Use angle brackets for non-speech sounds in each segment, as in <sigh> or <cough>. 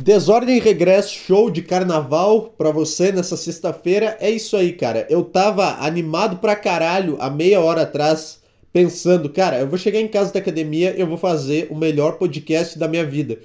Desordem Regresso Show de carnaval pra você nessa sexta-feira. É isso aí, cara. Eu tava animado pra caralho há meia hora atrás, pensando, cara, eu vou chegar em casa da academia e eu vou fazer o melhor podcast da minha vida.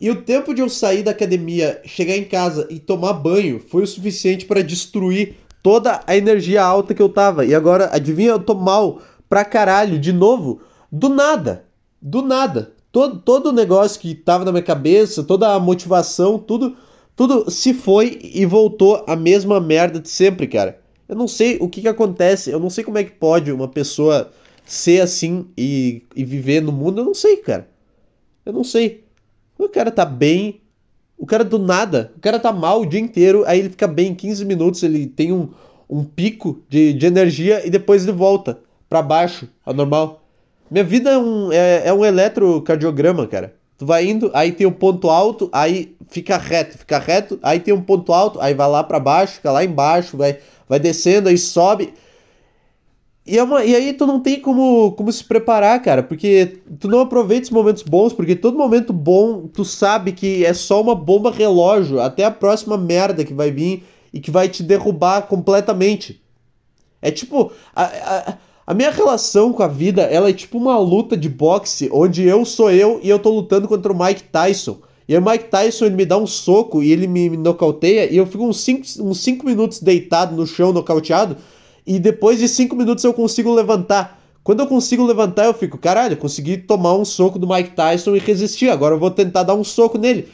E o tempo de eu sair da academia, chegar em casa e tomar banho foi o suficiente para destruir toda a energia alta que eu tava. E agora, adivinha, eu tô mal pra caralho de novo, do nada. Do nada. Todo, todo o negócio que tava na minha cabeça, toda a motivação, tudo, tudo se foi e voltou a mesma merda de sempre, cara. Eu não sei o que que acontece, eu não sei como é que pode uma pessoa ser assim e, e viver no mundo, eu não sei, cara. Eu não sei. O cara tá bem, o cara do nada, o cara tá mal o dia inteiro, aí ele fica bem em 15 minutos, ele tem um, um pico de, de energia e depois ele volta para baixo, ao normal. Minha vida é um, é, é um eletrocardiograma, cara. Tu vai indo, aí tem um ponto alto, aí fica reto, fica reto, aí tem um ponto alto, aí vai lá para baixo, fica lá embaixo, vai, vai descendo, aí sobe. E, é uma, e aí tu não tem como, como se preparar, cara, porque tu não aproveita os momentos bons, porque todo momento bom tu sabe que é só uma bomba relógio até a próxima merda que vai vir e que vai te derrubar completamente. É tipo. A, a, a minha relação com a vida, ela é tipo uma luta de boxe, onde eu sou eu e eu tô lutando contra o Mike Tyson. E o Mike Tyson ele me dá um soco e ele me, me nocauteia e eu fico uns 5 uns cinco minutos deitado no chão, nocauteado, e depois de 5 minutos eu consigo levantar. Quando eu consigo levantar, eu fico, caralho, consegui tomar um soco do Mike Tyson e resistir, agora eu vou tentar dar um soco nele.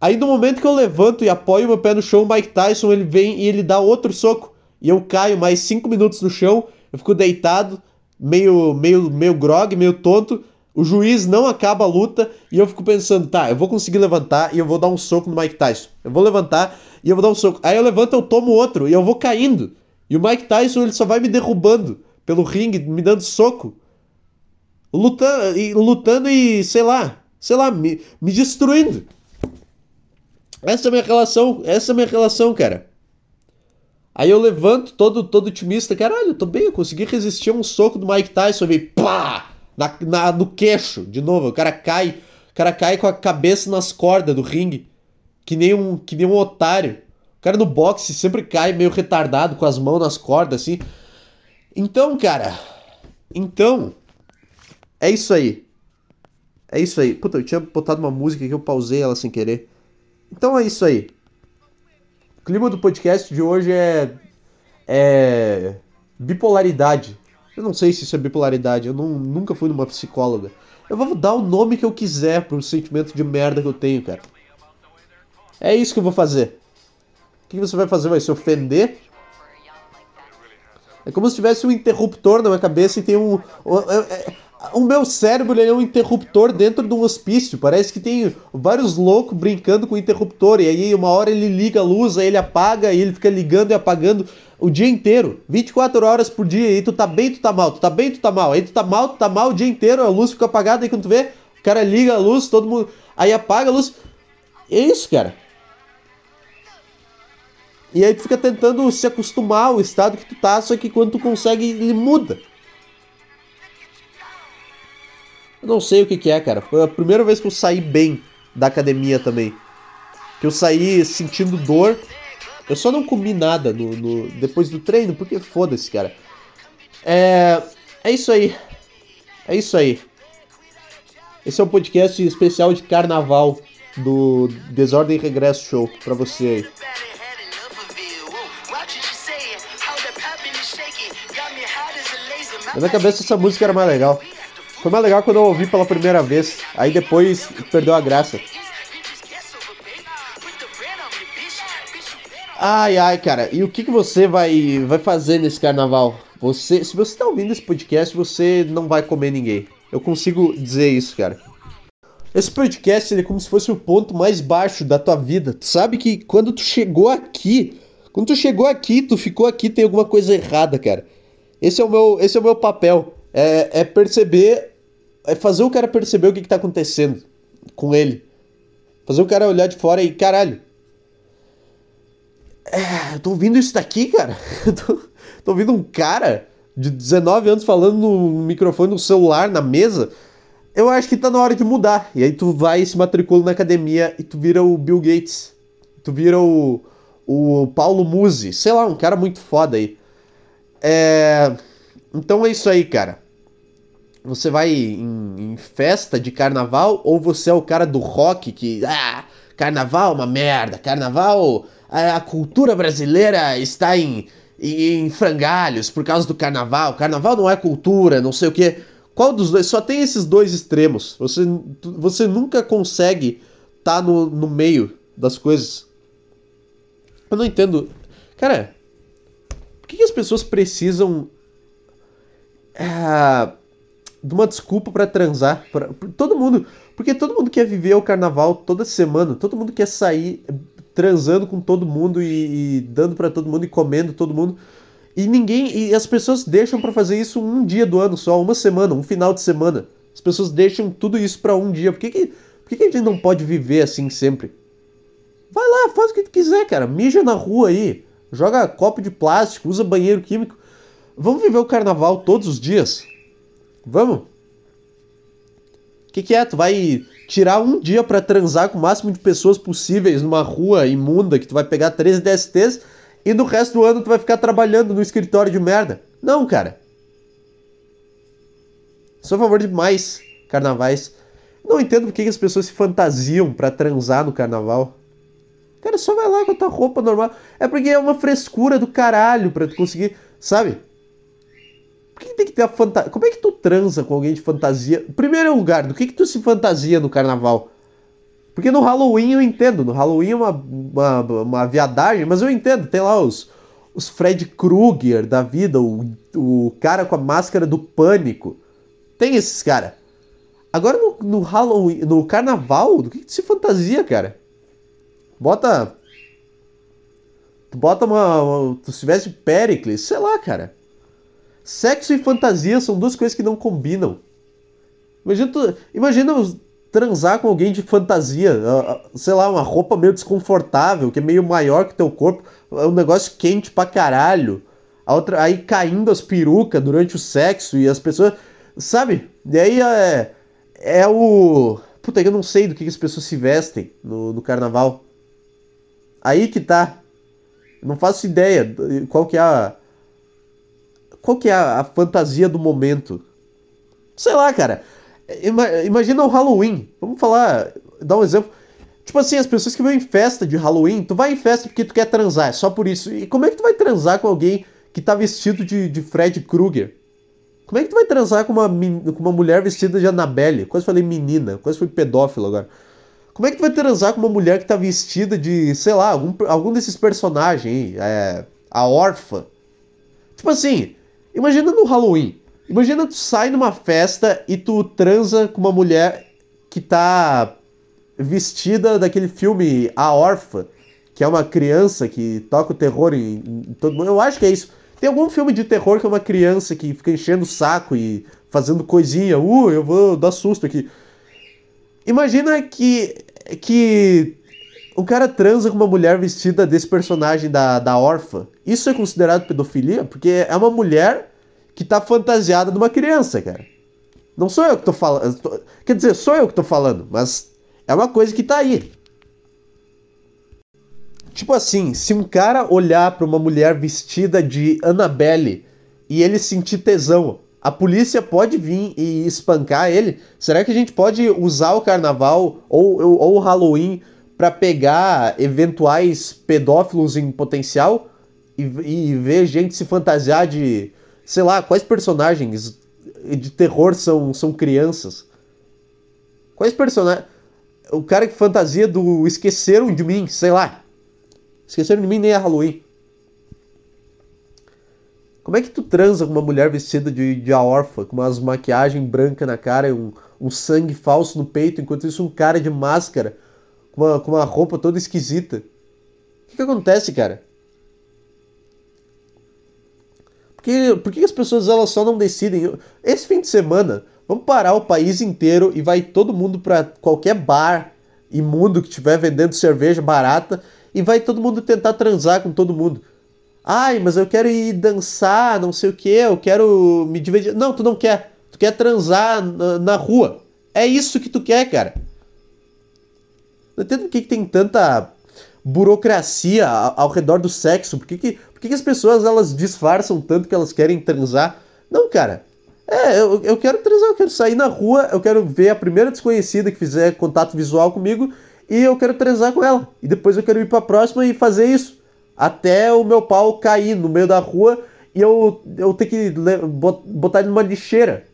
Aí no momento que eu levanto e apoio meu pé no chão, o Mike Tyson ele vem e ele dá outro soco. E eu caio mais 5 minutos no chão eu fico deitado, meio, meio, meio grog, meio tonto. O juiz não acaba a luta e eu fico pensando, tá, eu vou conseguir levantar e eu vou dar um soco no Mike Tyson. Eu vou levantar e eu vou dar um soco. Aí eu levanto, eu tomo outro e eu vou caindo. E o Mike Tyson ele só vai me derrubando pelo ringue, me dando soco. Lutando e, lutando e sei lá, sei lá, me, me destruindo. Essa é a minha relação, essa é a minha relação, cara. Aí eu levanto todo, todo otimista, caralho, eu tô bem, eu consegui resistir a um soco do Mike Tyson, veio pá! Na, na, no queixo, de novo, o cara cai, o cara cai com a cabeça nas cordas do ringue, que nem um, que nem um otário. O cara no boxe sempre cai meio retardado, com as mãos nas cordas, assim. Então, cara, então, é isso aí. É isso aí. Puta, eu tinha botado uma música que eu pausei ela sem querer. Então é isso aí. O clima do podcast de hoje é. é. bipolaridade. Eu não sei se isso é bipolaridade, eu não, nunca fui numa psicóloga. Eu vou dar o nome que eu quiser pro sentimento de merda que eu tenho, cara. É isso que eu vou fazer. O que você vai fazer? Vai se ofender? É como se tivesse um interruptor na minha cabeça e tem um. O meu cérebro é um interruptor dentro de um hospício. Parece que tem vários loucos brincando com o interruptor. E aí, uma hora ele liga a luz, aí ele apaga, e ele fica ligando e apagando o dia inteiro. 24 horas por dia. E aí tu tá bem, tu tá mal, tu tá bem, tu tá mal. Aí tu tá mal, tu tá mal o dia inteiro, a luz fica apagada. Aí quando tu vê, o cara liga a luz, todo mundo. Aí apaga a luz. É isso, cara. E aí tu fica tentando se acostumar ao estado que tu tá, só que quando tu consegue, ele muda. Eu não sei o que, que é, cara. Foi a primeira vez que eu saí bem da academia também. Que eu saí sentindo dor. Eu só não comi nada no, no depois do treino, porque foda-se, cara. É, é isso aí. É isso aí. Esse é um podcast especial de carnaval do Desordem Regresso Show pra você aí. Na minha cabeça essa música era mais legal. Foi mais legal quando eu ouvi pela primeira vez. Aí depois perdeu a graça. Ai, ai, cara. E o que, que você vai, vai fazer nesse carnaval? Você, se você tá ouvindo esse podcast, você não vai comer ninguém. Eu consigo dizer isso, cara. Esse podcast ele é como se fosse o ponto mais baixo da tua vida. Tu sabe que quando tu chegou aqui, quando tu chegou aqui, tu ficou aqui, tem alguma coisa errada, cara. Esse é o meu, esse é o meu papel. É, é perceber é fazer o cara perceber o que, que tá acontecendo com ele. Fazer o cara olhar de fora e, caralho. É, eu tô ouvindo isso daqui, cara. <laughs> Eu tô, tô ouvindo um cara de 19 anos falando no microfone no celular, na mesa. eu acho que tá na hora de mudar. E aí tu vai e se matricula na academia e tu vira o Bill Gates. Tu vira o, o Paulo Musi. Sei lá, um cara muito foda aí. É... Então é isso aí, cara. Você vai em, em, festa de carnaval ou você é o cara do rock que. Ah, carnaval é uma merda. Carnaval. A, a cultura brasileira está em, em, em frangalhos por causa do carnaval. Carnaval não é cultura, não sei o que. Qual dos dois? Só tem esses dois extremos. Você, você nunca consegue estar tá no, no meio das coisas. Eu não entendo. Cara, por que, que as pessoas precisam. É, de uma desculpa para transar? Pra, todo mundo. Porque todo mundo quer viver o carnaval toda semana. Todo mundo quer sair transando com todo mundo e, e dando para todo mundo e comendo todo mundo. E ninguém. E as pessoas deixam para fazer isso um dia do ano só, uma semana, um final de semana. As pessoas deixam tudo isso para um dia. Por que, que, por que, que a gente não pode viver assim sempre? Vai lá, faz o que tu quiser, cara. Mija na rua aí. Joga copo de plástico, usa banheiro químico. Vamos viver o carnaval todos os dias? Vamos? O que, que é? Tu vai tirar um dia para transar com o máximo de pessoas possíveis numa rua imunda que tu vai pegar 13 DSTs e no resto do ano tu vai ficar trabalhando no escritório de merda. Não, cara. Sou a favor de mais carnavais. Não entendo por que as pessoas se fantasiam para transar no carnaval. Cara, só vai lá com a tua roupa normal. É porque é uma frescura do caralho pra tu conseguir, sabe? Que tem que ter a fantasia? Como é que tu transa com alguém de fantasia? Primeiro lugar, do que que tu se fantasia no carnaval? Porque no Halloween eu entendo, no Halloween é uma, uma, uma viadagem, mas eu entendo, tem lá os, os Fred Krueger da vida, o, o cara com a máscara do pânico. Tem esses cara. Agora no, no Halloween, no carnaval, do que, que se fantasia, cara? Bota. Tu bota uma. uma tu se veste Pericles, sei lá, cara. Sexo e fantasia são duas coisas que não combinam. Imagina, tu, imagina transar com alguém de fantasia, sei lá, uma roupa meio desconfortável, que é meio maior que teu corpo, é um negócio quente pra caralho. A outra, aí caindo as perucas durante o sexo e as pessoas. Sabe? E aí é. É o. Puta, eu não sei do que, as pessoas se vestem no, no carnaval. Aí que tá. Não faço ideia qual que é a. Qual que é a, a fantasia do momento. Sei lá, cara. Imagina o Halloween. Vamos falar, dar um exemplo. Tipo assim, as pessoas que vão em festa de Halloween, tu vai em festa porque tu quer transar, é só por isso. E como é que tu vai transar com alguém que tá vestido de, de Fred Krueger? Como é que tu vai transar com uma, com uma mulher vestida de Annabelle? Quase falei menina, quase fui pedófilo agora. Como é que tu vai transar com uma mulher que tá vestida de, sei lá, algum, algum desses personagens aí? É, a órfã. Tipo assim, imagina no Halloween. Imagina tu sai numa festa e tu transa com uma mulher que tá vestida daquele filme A Órfã, que é uma criança que toca o terror em, em todo mundo. Eu acho que é isso. Tem algum filme de terror que é uma criança que fica enchendo o saco e fazendo coisinha. Uh, eu vou dar susto aqui. Imagina que que o cara transa com uma mulher vestida desse personagem da, da órfã. Isso é considerado pedofilia? Porque é uma mulher que tá fantasiada de uma criança, cara. Não sou eu que tô falando. Quer dizer, sou eu que tô falando, mas é uma coisa que tá aí. Tipo assim, se um cara olhar para uma mulher vestida de Annabelle e ele sentir tesão, a polícia pode vir e espancar ele? Será que a gente pode usar o carnaval ou, ou, ou o Halloween para pegar eventuais pedófilos em potencial e, e ver gente se fantasiar de sei lá, quais personagens de terror são, são crianças? Quais personagens. O cara que fantasia do Esqueceram de Mim, sei lá. Esqueceram de Mim nem é Halloween. Como é que tu transa com uma mulher vestida de, de órfã, com umas maquiagem branca na cara e um, um sangue falso no peito, enquanto isso um cara de máscara, com uma, com uma roupa toda esquisita? O que, que acontece, cara? Porque, por que as pessoas elas só não decidem? Esse fim de semana, vamos parar o país inteiro e vai todo mundo para qualquer bar imundo que estiver vendendo cerveja barata e vai todo mundo tentar transar com todo mundo. Ai, mas eu quero ir dançar, não sei o que, eu quero me divertir. Não, tu não quer. Tu quer transar na, na rua. É isso que tu quer, cara. Não entendo por que, que tem tanta burocracia ao redor do sexo. Por que, que, por que, que as pessoas elas disfarçam tanto que elas querem transar? Não, cara. É, eu, eu quero transar, eu quero sair na rua, eu quero ver a primeira desconhecida que fizer contato visual comigo e eu quero transar com ela. E depois eu quero ir pra próxima e fazer isso. Até o meu pau cair no meio da rua e eu, eu ter que botar ele numa lixeira.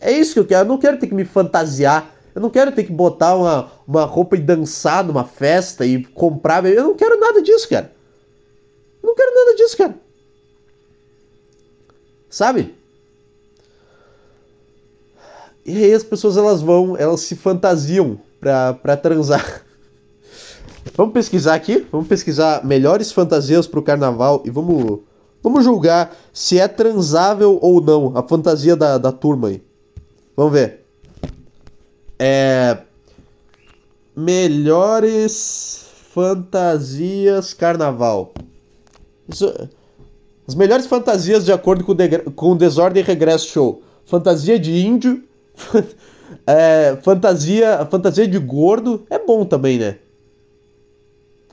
É isso que eu quero. Eu não quero ter que me fantasiar. Eu não quero ter que botar uma, uma roupa e dançar numa festa e comprar. Eu não quero nada disso, cara. Eu não quero nada disso, cara. Sabe? E aí as pessoas elas vão, elas se fantasiam pra, pra transar. <laughs> Vamos pesquisar aqui? Vamos pesquisar melhores fantasias pro carnaval e vamos, vamos julgar se é transável ou não a fantasia da, da turma aí. Vamos ver. É. Melhores fantasias carnaval. Isso, as melhores fantasias de acordo com, de, com Desordem Regresso Show. Fantasia de índio. <laughs> é, fantasia, fantasia de gordo. É bom também, né?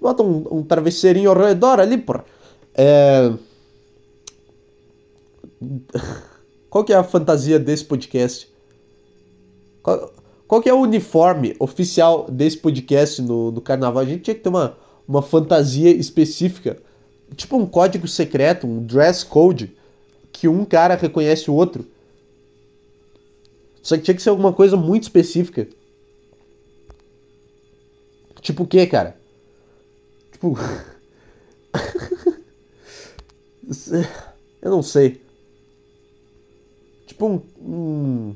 Bota um, um travesseirinho ao redor ali, porra. É... <laughs> Qual que é a fantasia desse podcast? Qual, qual que é o uniforme oficial desse podcast no, no carnaval? A gente tinha que ter uma, uma fantasia específica. Tipo um código secreto, um dress code, que um cara reconhece o outro. Só que tinha que ser alguma coisa muito específica. Tipo o que, cara? Tipo. <laughs> Eu não sei. Tipo um, um.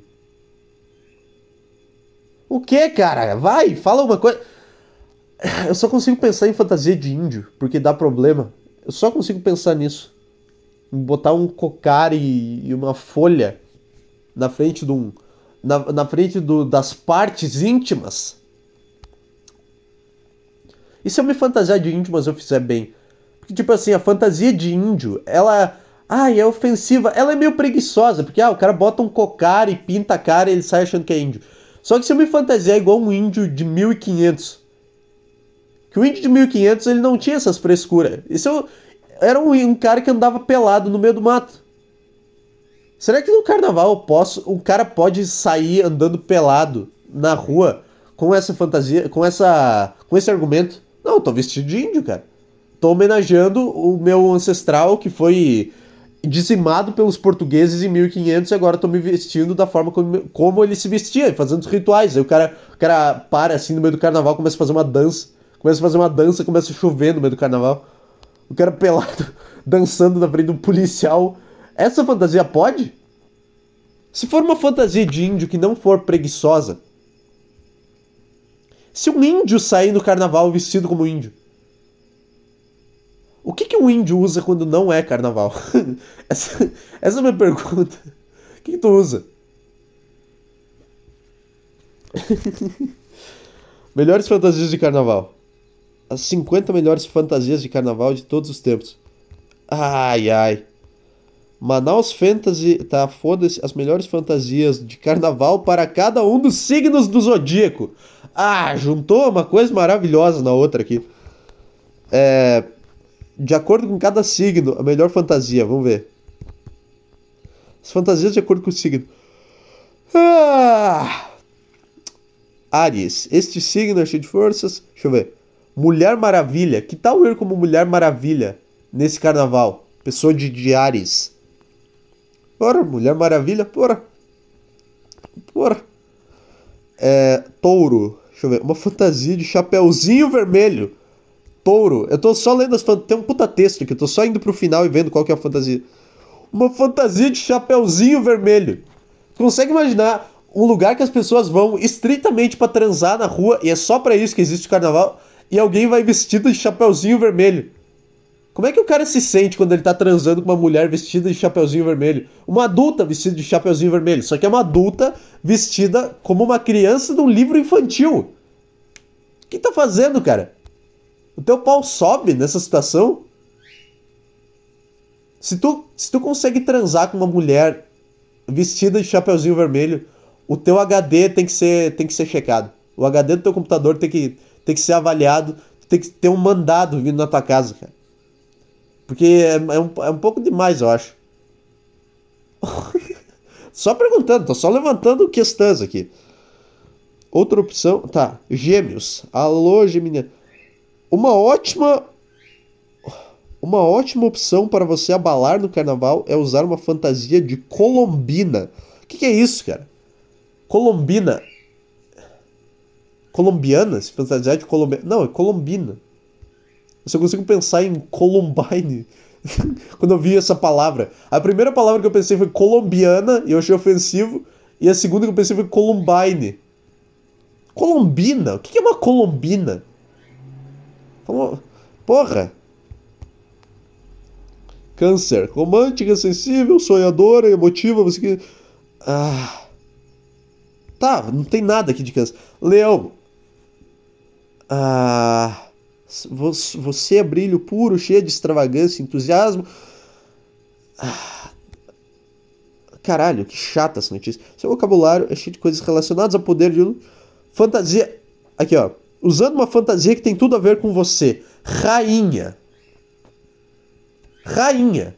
O que, cara? Vai, fala uma coisa. Eu só consigo pensar em fantasia de índio, porque dá problema. Eu só consigo pensar nisso. Em botar um cocar e, e uma folha na frente de um. Na, na frente do, das partes íntimas. E se eu me fantasiar de índio, mas eu fizer bem? Porque, tipo assim, a fantasia de índio, ela. Ai, é ofensiva. Ela é meio preguiçosa, porque ah, o cara bota um cocar e pinta a cara e ele sai achando que é índio. Só que se eu me fantasiar igual um índio de 1500. Que o índio de 1500 ele não tinha essas frescuras. Isso eu, era um, um, cara que andava pelado no meio do mato. Será que no carnaval eu posso, um cara pode sair andando pelado na rua com essa fantasia, com essa, com esse argumento? Não, eu tô vestido de índio, cara. Tô homenageando o meu ancestral que foi dizimado pelos portugueses em 1500 e agora tô me vestindo da forma como, como ele se vestia, fazendo os rituais. Aí o cara, o cara para assim no meio do carnaval, começa a fazer uma dança. Começa a fazer uma dança, começa a chover no meio do carnaval. O cara pelado, <laughs> dançando na frente de um policial. Essa fantasia pode? Se for uma fantasia de índio que não for preguiçosa, se um índio sair no carnaval vestido como índio, o que, que índio usa quando não é carnaval? <laughs> essa, essa é a minha pergunta. O que, que tu usa? <laughs> melhores fantasias de carnaval. As 50 melhores fantasias de carnaval de todos os tempos. Ai, ai. Manaus Fantasy. Tá, foda-se. As melhores fantasias de carnaval para cada um dos signos do zodíaco. Ah, juntou uma coisa maravilhosa na outra aqui. É, de acordo com cada signo, a melhor fantasia. Vamos ver. As fantasias de acordo com o signo. Ah! Este signo é cheio de forças. Deixa eu ver. Mulher Maravilha. Que tal eu como Mulher Maravilha nesse carnaval? Pessoa de, de Ares. Mulher Maravilha. Porra. Porra. É, touro. Deixa eu ver. Uma fantasia de chapeuzinho vermelho. Touro. Eu tô só lendo as fantasias. Tem um puta texto aqui. Eu tô só indo pro final e vendo qual que é a fantasia. Uma fantasia de chapeuzinho vermelho. Consegue imaginar um lugar que as pessoas vão estritamente para transar na rua e é só para isso que existe o carnaval e alguém vai vestido de chapeuzinho vermelho. Como é que o cara se sente quando ele tá transando com uma mulher vestida de chapeuzinho vermelho? Uma adulta vestida de chapeuzinho vermelho. Só que é uma adulta vestida como uma criança de um livro infantil. O que tá fazendo, cara? O teu pau sobe nessa situação? Se tu, se tu consegue transar com uma mulher vestida de chapeuzinho vermelho, o teu HD tem que ser, tem que ser checado. O HD do teu computador tem que, tem que ser avaliado, tem que ter um mandado vindo na tua casa, cara. Porque é, é, um, é um pouco demais, eu acho. <laughs> só perguntando, tô só levantando questões aqui. Outra opção, tá, gêmeos. Alô, Gemini. Uma ótima uma ótima opção para você abalar no carnaval é usar uma fantasia de colombina. O que, que é isso, cara? Colombina. Colombiana? Se fantasiar de colombiana. Não, é colombina. Eu só consigo pensar em Columbine <laughs> quando eu vi essa palavra. A primeira palavra que eu pensei foi colombiana e eu achei ofensivo. E a segunda que eu pensei foi Columbine. Colombina? O que é uma colombina? Porra! Câncer. Romântica, sensível, sonhadora, emotiva, você que. Ah. Tá, não tem nada aqui de câncer. Leão. Ah. Você é brilho puro, cheio de extravagância, entusiasmo. Ah. Caralho, que chata essa notícia. Seu vocabulário é cheio de coisas relacionadas ao poder de. Fantasia. Aqui, ó. Usando uma fantasia que tem tudo a ver com você. Rainha. Rainha.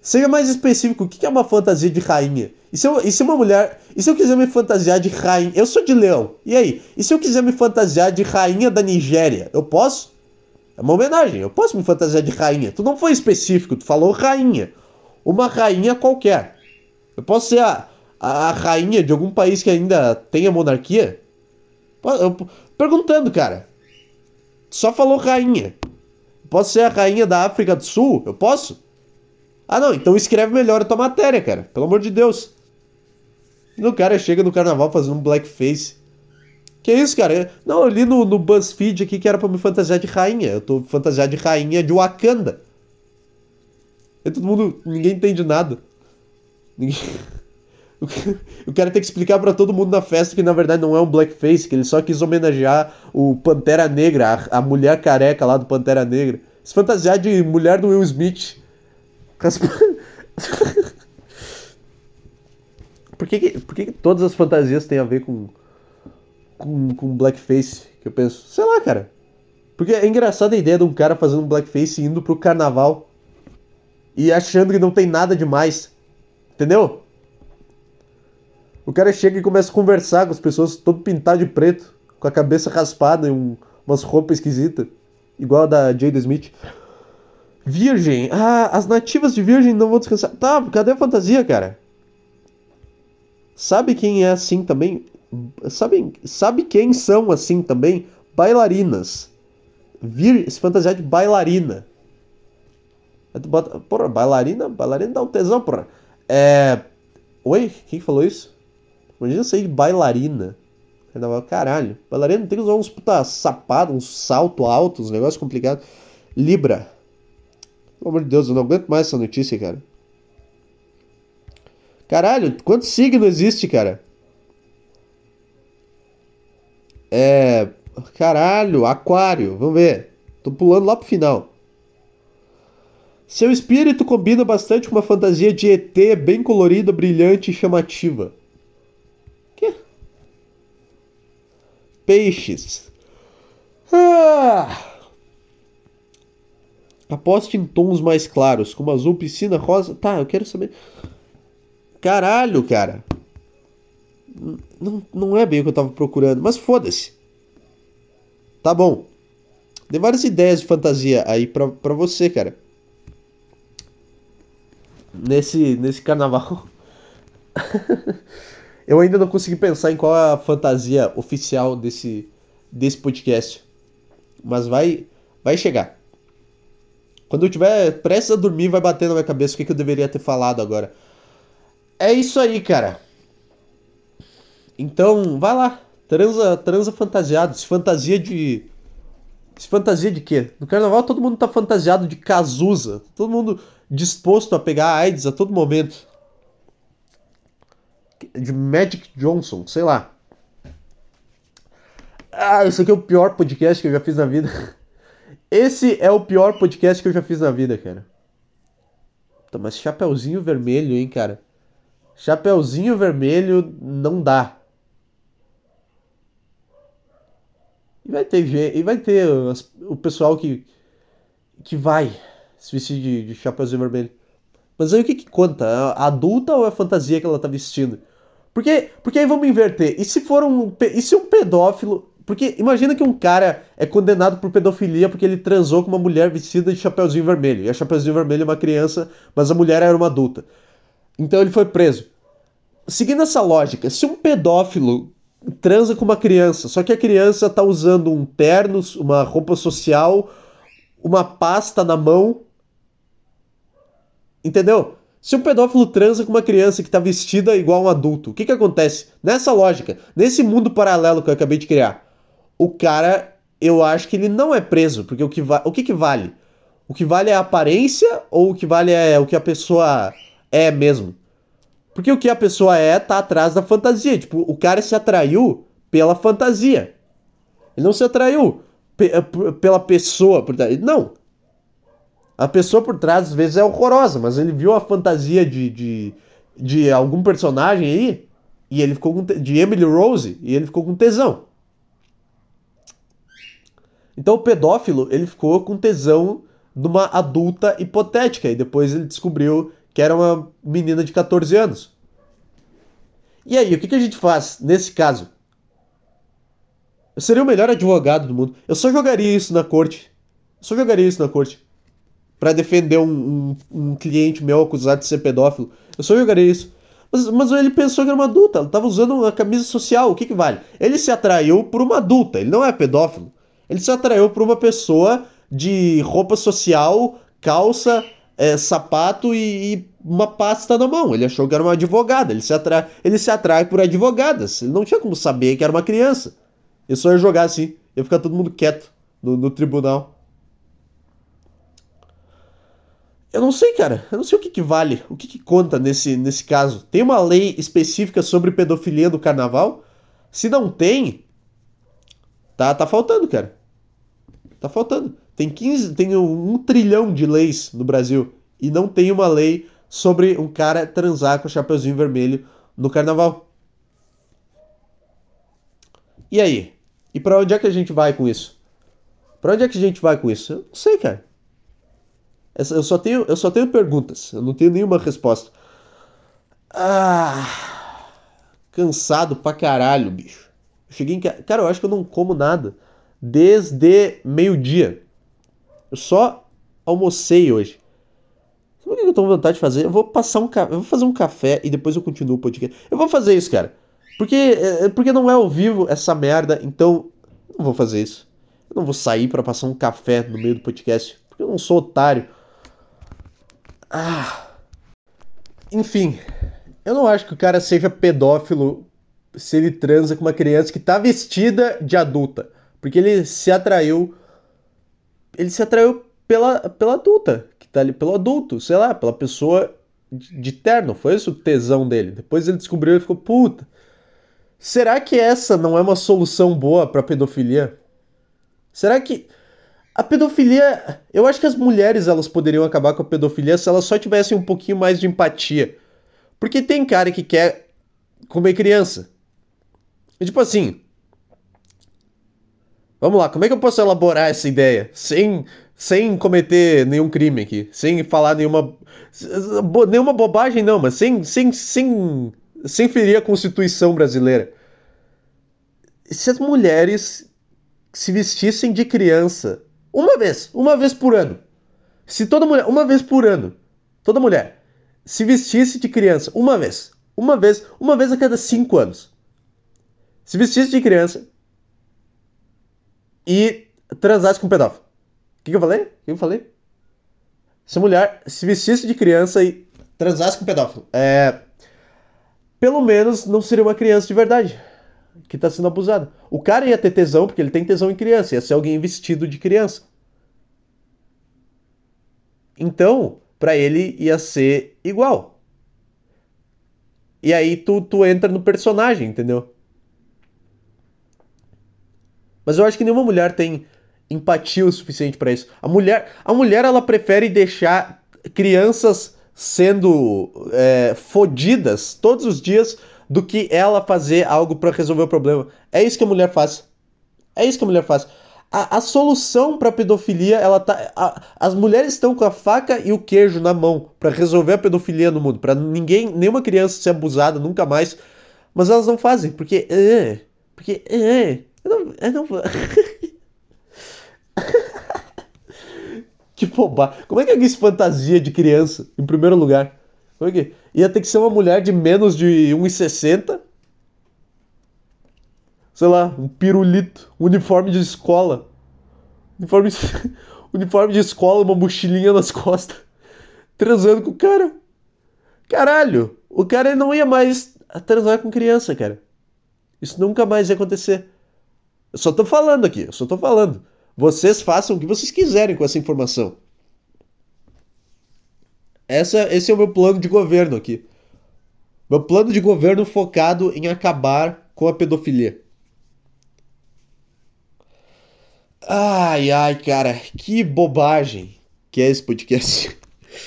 Seja mais específico, o que é uma fantasia de rainha? E se, eu, e se uma mulher. E se eu quiser me fantasiar de rainha? Eu sou de leão. E aí? E se eu quiser me fantasiar de rainha da Nigéria? Eu posso? É uma homenagem. Eu posso me fantasiar de rainha. Tu não foi específico, tu falou rainha. Uma rainha qualquer. Eu posso ser a, a, a rainha de algum país que ainda tenha monarquia? Perguntando, cara. Só falou rainha. Posso ser a rainha da África do Sul? Eu posso? Ah, não, então escreve melhor a tua matéria, cara. Pelo amor de Deus. E o cara chega no carnaval fazendo um blackface. Que isso, cara? Não, eu li no, no BuzzFeed aqui que era pra me fantasiar de rainha. Eu tô fantasiado de rainha de Wakanda. E todo mundo. Ninguém entende nada. Ninguém. <laughs> O cara tem que explicar para todo mundo na festa que na verdade não é um blackface, que ele só quis homenagear o Pantera Negra, a, a mulher careca lá do Pantera Negra. Se fantasiar de mulher do Will Smith. <laughs> por que, que, por que, que todas as fantasias têm a ver com, com, com blackface? Que eu penso, sei lá, cara. Porque é engraçada a ideia de um cara fazendo um blackface indo pro carnaval e achando que não tem nada demais. Entendeu? O cara chega e começa a conversar com as pessoas todo pintado de preto, com a cabeça raspada e um, umas roupas esquisitas, igual a da Jada Smith. Virgem. Ah, as nativas de Virgem não vão descansar. Tá, cadê a fantasia, cara? Sabe quem é assim também? Sabe, sabe quem são assim também? Bailarinas. Vir, se fantasiar de bailarina. Porra, bailarina? Bailarina dá um tesão, porra. É. Oi? Quem falou isso? Imagina sair de bailarina. Caralho, bailarina tem que usar uns puta sapato, uns salto alto, uns negócios complicados. Libra. Pelo amor de Deus, eu não aguento mais essa notícia, cara. Caralho, quanto signo existe, cara? É. Caralho, aquário, vamos ver. Tô pulando lá pro final. Seu espírito combina bastante com uma fantasia de ET bem colorida, brilhante e chamativa. Peixes. Ah! Aposte em tons mais claros, como azul, piscina, rosa. Tá, eu quero saber. Caralho, cara. Não, não é bem o que eu tava procurando, mas foda-se. Tá bom. Tem várias ideias de fantasia aí pra, pra você, cara. Nesse, nesse carnaval. <laughs> Eu ainda não consegui pensar em qual é a fantasia oficial desse, desse podcast. Mas vai, vai chegar. Quando eu tiver prestes a dormir, vai bater na minha cabeça o que, que eu deveria ter falado agora. É isso aí, cara. Então, vai lá. Transa, transa fantasiado. Se fantasia de. Se fantasia de quê? No carnaval todo mundo tá fantasiado de Cazuza. Todo mundo disposto a pegar AIDS a todo momento de Magic Johnson, sei lá. Ah, isso aqui é o pior podcast que eu já fiz na vida. <laughs> Esse é o pior podcast que eu já fiz na vida, cara. Tá, mas chapeuzinho vermelho, hein, cara. Chapeuzinho vermelho não dá. E vai ter gente, e vai ter o pessoal que que vai se vestir de, de chapeuzinho vermelho. Mas aí o que que conta? A adulta ou a fantasia que ela tá vestindo? Porque, porque aí vamos inverter. E se for um. E se um pedófilo. Porque imagina que um cara é condenado por pedofilia porque ele transou com uma mulher vestida de chapeuzinho vermelho. E a chapeuzinho vermelho é uma criança, mas a mulher era uma adulta. Então ele foi preso. Seguindo essa lógica, se um pedófilo transa com uma criança, só que a criança tá usando um terno, uma roupa social, uma pasta na mão. Entendeu? Se um pedófilo transa com uma criança que está vestida igual um adulto, o que, que acontece? Nessa lógica, nesse mundo paralelo que eu acabei de criar, o cara, eu acho que ele não é preso, porque o que, o que, que vale? O que vale é a aparência ou o que vale é o que a pessoa é mesmo? Porque o que a pessoa é tá atrás da fantasia. Tipo, o cara se atraiu pela fantasia. Ele não se atraiu pela pessoa. Não. A pessoa por trás, às vezes, é horrorosa, mas ele viu a fantasia de, de, de algum personagem aí, e ele ficou com. de Emily Rose, e ele ficou com tesão. Então o pedófilo, ele ficou com tesão de uma adulta hipotética, e depois ele descobriu que era uma menina de 14 anos. E aí, o que, que a gente faz nesse caso? Eu seria o melhor advogado do mundo. Eu só jogaria isso na corte. Eu só jogaria isso na corte para defender um, um, um, cliente meu acusado de ser pedófilo. Eu só jogaria isso. Mas, mas ele pensou que era uma adulta, ela estava usando uma camisa social, o que, que vale? Ele se atraiu por uma adulta, ele não é pedófilo. Ele se atraiu por uma pessoa de roupa social, calça, é, sapato e, e, uma pasta na mão. Ele achou que era uma advogada. Ele se, atrai, ele se atrai por advogadas. Ele não tinha como saber que era uma criança. Ele só ia jogar assim. Ia ficar todo mundo quieto no, no tribunal. Eu não sei, cara. Eu não sei o que, que vale, o que, que conta nesse, nesse caso. Tem uma lei específica sobre pedofilia no carnaval? Se não tem, tá, tá faltando, cara. Tá faltando. Tem 15, tem um, um trilhão de leis no Brasil e não tem uma lei sobre um cara transar com o chapeuzinho vermelho no carnaval. E aí? E para onde é que a gente vai com isso? Para onde é que a gente vai com isso? Eu não sei, cara. Eu só tenho, eu só tenho perguntas, eu não tenho nenhuma resposta. Ah, cansado pra caralho, bicho. cheguei em. Cara, eu acho que eu não como nada desde meio-dia. Eu só almocei hoje. Sabe o que eu tô com vontade de fazer? Eu vou passar um eu vou fazer um café e depois eu continuo o podcast. Eu vou fazer isso, cara. Porque, é, porque não é ao vivo essa merda, então não vou fazer isso. Eu não vou sair para passar um café no meio do podcast, porque eu não sou otário. Ah. Enfim, eu não acho que o cara seja pedófilo se ele transa com uma criança que tá vestida de adulta. Porque ele se atraiu. Ele se atraiu pela, pela adulta, que tá ali, pelo adulto, sei lá, pela pessoa de terno. Foi esse o tesão dele. Depois ele descobriu e ficou, puta. Será que essa não é uma solução boa pra pedofilia? Será que a pedofilia, eu acho que as mulheres elas poderiam acabar com a pedofilia se elas só tivessem um pouquinho mais de empatia. Porque tem cara que quer comer criança. E tipo assim, Vamos lá, como é que eu posso elaborar essa ideia sem sem cometer nenhum crime aqui, sem falar nenhuma nenhuma bobagem não, mas sem sem sem sem ferir a Constituição brasileira. Se as mulheres se vestissem de criança uma vez, uma vez por ano. Se toda mulher, uma vez por ano, toda mulher se vestisse de criança uma vez, uma vez, uma vez a cada cinco anos, se vestisse de criança e transasse com um pedófilo. O que, que eu falei? O que eu falei? Se a mulher se vestisse de criança e transasse com um pedófilo, é, pelo menos não seria uma criança de verdade que está sendo abusada. O cara ia ter tesão porque ele tem tesão em criança, ia ser alguém vestido de criança. Então, para ele ia ser igual. E aí tu, tu entra no personagem, entendeu? Mas eu acho que nenhuma mulher tem empatia o suficiente para isso. A mulher, a mulher ela prefere deixar crianças sendo é, fodidas todos os dias do que ela fazer algo para resolver o problema. É isso que a mulher faz. É isso que a mulher faz. A, a solução para pedofilia, ela tá. A, as mulheres estão com a faca e o queijo na mão para resolver a pedofilia no mundo, para ninguém, nenhuma criança ser abusada nunca mais. Mas elas não fazem, porque. Uh, porque. Uh, eu não. Eu não... <laughs> que bobagem. Como é que alguém se fantasia de criança, em primeiro lugar? Como é que... Ia ter que ser uma mulher de menos de 1,60 sei lá, um pirulito, um uniforme de escola. Uniforme <laughs> uniforme de escola, uma mochilinha nas costas. Transando com o cara. Caralho, o cara não ia mais transar com criança, cara. Isso nunca mais ia acontecer. Eu só tô falando aqui, eu só tô falando. Vocês façam o que vocês quiserem com essa informação. Essa, esse é o meu plano de governo aqui. Meu plano de governo focado em acabar com a pedofilia. Ai, ai, cara, que bobagem que é esse podcast.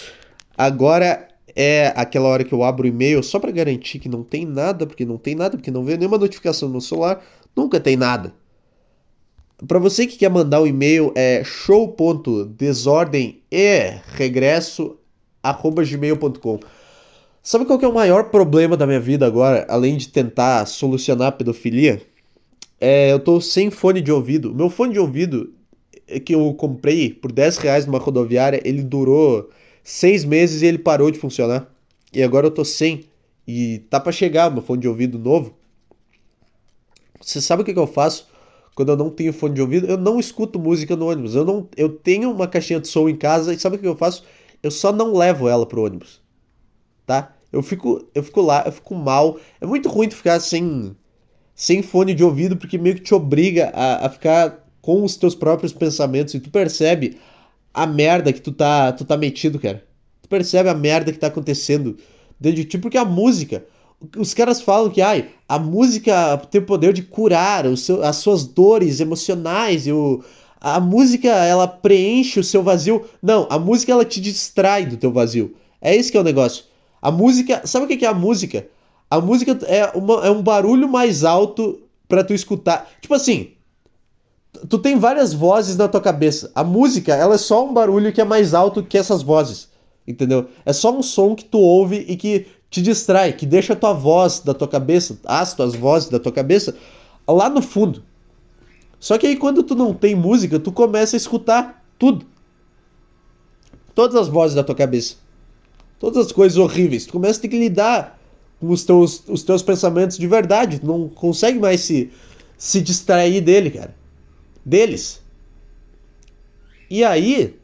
<laughs> Agora é aquela hora que eu abro o e-mail só para garantir que não tem nada, porque não tem nada, porque não veio nenhuma notificação no celular, nunca tem nada. Para você que quer mandar o um e-mail é show.desordem e regresso gmail.com. Sabe qual que é o maior problema da minha vida agora, além de tentar solucionar a pedofilia? É, eu tô sem fone de ouvido. Meu fone de ouvido é que eu comprei por 10 reais numa rodoviária, ele durou seis meses e ele parou de funcionar. E agora eu tô sem. E tá para chegar meu fone de ouvido novo. Você sabe o que, que eu faço quando eu não tenho fone de ouvido? Eu não escuto música no ônibus. Eu, não, eu tenho uma caixinha de som em casa e sabe o que eu faço? Eu só não levo ela pro ônibus. Tá? Eu fico, eu fico lá, eu fico mal. É muito ruim ficar sem sem fone de ouvido, porque meio que te obriga a, a ficar com os teus próprios pensamentos e tu percebe a merda que tu tá, tu tá metido, cara. Tu percebe a merda que tá acontecendo dentro de ti, porque a música, os caras falam que ai, a música tem o poder de curar o seu, as suas dores emocionais e o, a música ela preenche o seu vazio. Não, a música ela te distrai do teu vazio. É isso que é o negócio. A música, sabe o que é a música? A música é, uma, é um barulho mais alto para tu escutar. Tipo assim, tu tem várias vozes na tua cabeça. A música, ela é só um barulho que é mais alto que essas vozes. Entendeu? É só um som que tu ouve e que te distrai, que deixa a tua voz da tua cabeça, as tuas vozes da tua cabeça, lá no fundo. Só que aí quando tu não tem música, tu começa a escutar tudo. Todas as vozes da tua cabeça. Todas as coisas horríveis. Tu começa a ter que lidar com os teus, os teus pensamentos de verdade. Tu não consegue mais se, se distrair dele, cara. Deles. E aí.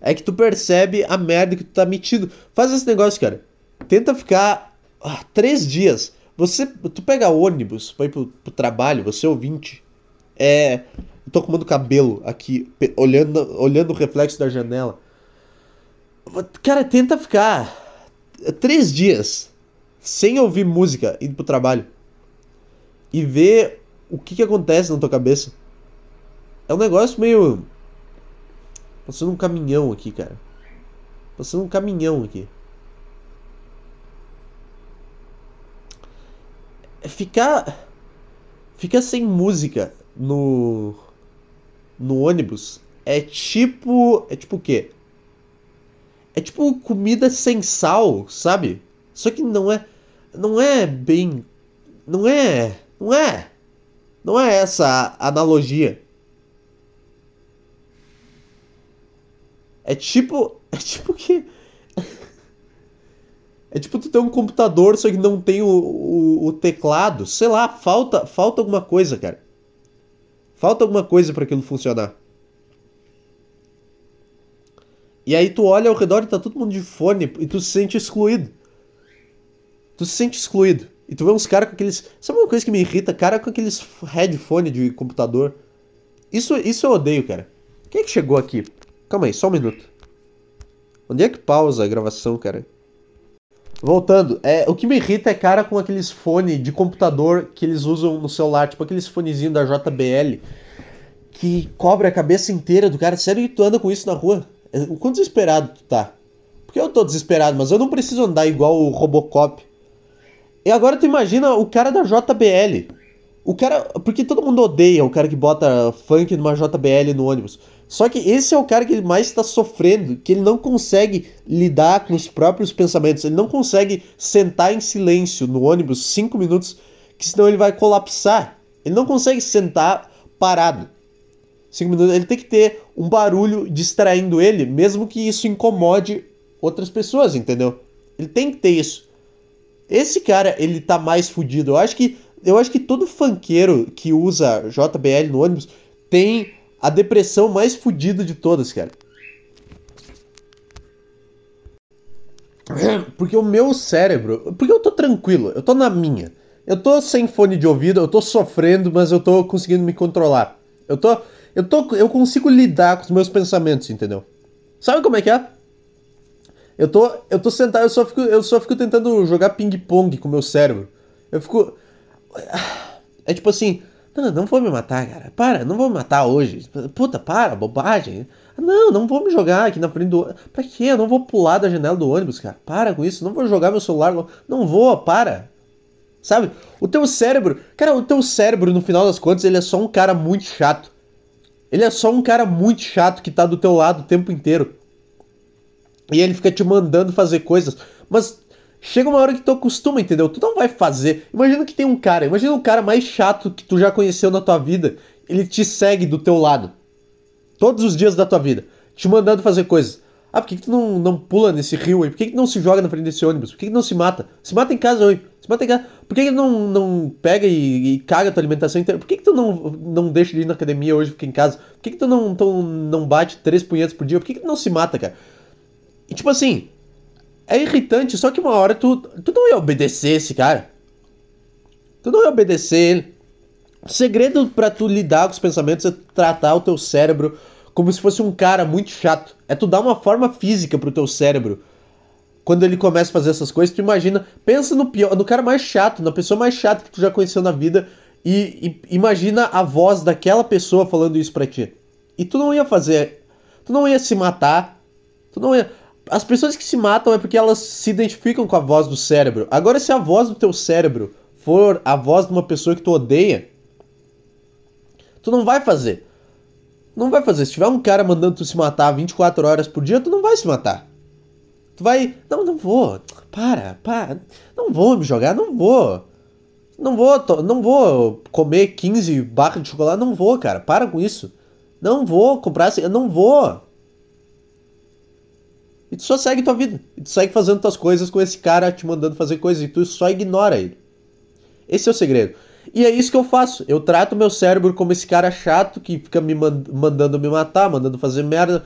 É que tu percebe a merda que tu tá metido. Faz esse negócio, cara. Tenta ficar ah, três dias. Você, tu pega ônibus pra ir pro, pro trabalho, você ouvinte. É. Eu tô comendo cabelo aqui, olhando, olhando o reflexo da janela. Cara, tenta ficar três dias sem ouvir música indo pro trabalho e ver o que, que acontece na tua cabeça. É um negócio meio. Passando um caminhão aqui, cara. Passando um caminhão aqui. Ficar. Ficar sem música no. No ônibus é tipo. É tipo o quê? É tipo comida sem sal, sabe? Só que não é. Não é bem. Não é. Não é. Não é essa a analogia. É tipo. <laughs> É tipo que. É tipo tu ter um computador, só que não tem o, o, o teclado. Sei lá, falta, falta alguma coisa, cara. Falta alguma coisa para aquilo funcionar. E aí tu olha ao redor e tá todo mundo de fone e tu se sente excluído. Tu se sente excluído. E tu vê uns caras com aqueles. Sabe uma coisa que me irrita? Cara com aqueles headphone de computador. Isso, isso eu odeio, cara. Quem é que chegou aqui? Calma aí, só um minuto. Onde é que pausa a gravação, cara? Voltando, é, o que me irrita é cara com aqueles fone de computador que eles usam no celular, tipo aqueles fonezinhos da JBL, que cobre a cabeça inteira do cara. Sério que tu anda com isso na rua? O quão desesperado tu tá? Porque eu tô desesperado, mas eu não preciso andar igual o Robocop. E agora tu imagina o cara da JBL. O cara. Porque todo mundo odeia o cara que bota funk numa JBL no ônibus. Só que esse é o cara que mais está sofrendo, que ele não consegue lidar com os próprios pensamentos. Ele não consegue sentar em silêncio no ônibus cinco minutos, que senão ele vai colapsar. Ele não consegue sentar parado. Cinco minutos. Ele tem que ter um barulho distraindo ele, mesmo que isso incomode outras pessoas, entendeu? Ele tem que ter isso. Esse cara, ele tá mais fudido. Eu acho que eu acho que todo funkeiro que usa JBL no ônibus tem a depressão mais fudida de todas, cara. <clears throat> Porque o meu cérebro. Porque eu tô tranquilo, eu tô na minha. Eu tô sem fone de ouvido, eu tô sofrendo, mas eu tô conseguindo me controlar. Eu tô. Eu tô. Eu consigo lidar com os meus pensamentos, entendeu? Sabe como é que é? Eu tô. Eu tô sentado, eu só fico, eu só fico tentando jogar ping-pong com o meu cérebro. Eu fico. <sighs> É tipo assim, não, não vou me matar, cara. Para, não vou me matar hoje. Puta, para, bobagem. Não, não vou me jogar aqui na frente do. Pra quê? Eu não vou pular da janela do ônibus, cara. Para com isso. Não vou jogar meu celular. Não vou, para. Sabe? O teu cérebro. Cara, o teu cérebro, no final das contas, ele é só um cara muito chato. Ele é só um cara muito chato que tá do teu lado o tempo inteiro. E ele fica te mandando fazer coisas. Mas chega uma hora que tu acostuma, entendeu? Tu não vai fazer. Imagina que tem um cara, imagina um cara mais chato que tu já conheceu na tua vida. Ele te segue do teu lado. Todos os dias da tua vida. Te mandando fazer coisas. Ah, por que, que tu não, não pula nesse rio aí? Por que, que não se joga na frente desse ônibus? Por que, que não se mata? Se mata em casa hoje. Se mata em casa. Por que, que não, não pega e, e caga a tua alimentação inteira? Por que, que tu não, não deixa de ir na academia hoje fica em casa? Por que, que tu não, tu não bate três punhetas por dia? Por que, que tu não se mata, cara? E tipo assim, é irritante, só que uma hora tu, tu não ia obedecer esse cara. Tu não ia obedecer ele. O segredo para tu lidar com os pensamentos é tratar o teu cérebro como se fosse um cara muito chato. É tu dar uma forma física pro teu cérebro. Quando ele começa a fazer essas coisas, tu imagina, pensa no pior, no cara mais chato, na pessoa mais chata que tu já conheceu na vida e, e imagina a voz daquela pessoa falando isso pra ti. E tu não ia fazer, tu não ia se matar, tu não ia as pessoas que se matam é porque elas se identificam com a voz do cérebro. Agora, se a voz do teu cérebro for a voz de uma pessoa que tu odeia, tu não vai fazer. Não vai fazer. Se tiver um cara mandando tu se matar 24 horas por dia, tu não vai se matar. Tu vai. Não, não vou. Para, para. Não vou me jogar, não vou. Não vou, não vou comer 15 barras de chocolate, não vou, cara. Para com isso. Não vou comprar eu não vou. E tu só segue tua vida. E tu segue fazendo tuas coisas com esse cara te mandando fazer coisas e tu só ignora ele. Esse é o segredo. E é isso que eu faço. Eu trato meu cérebro como esse cara chato que fica me mandando me matar, mandando fazer merda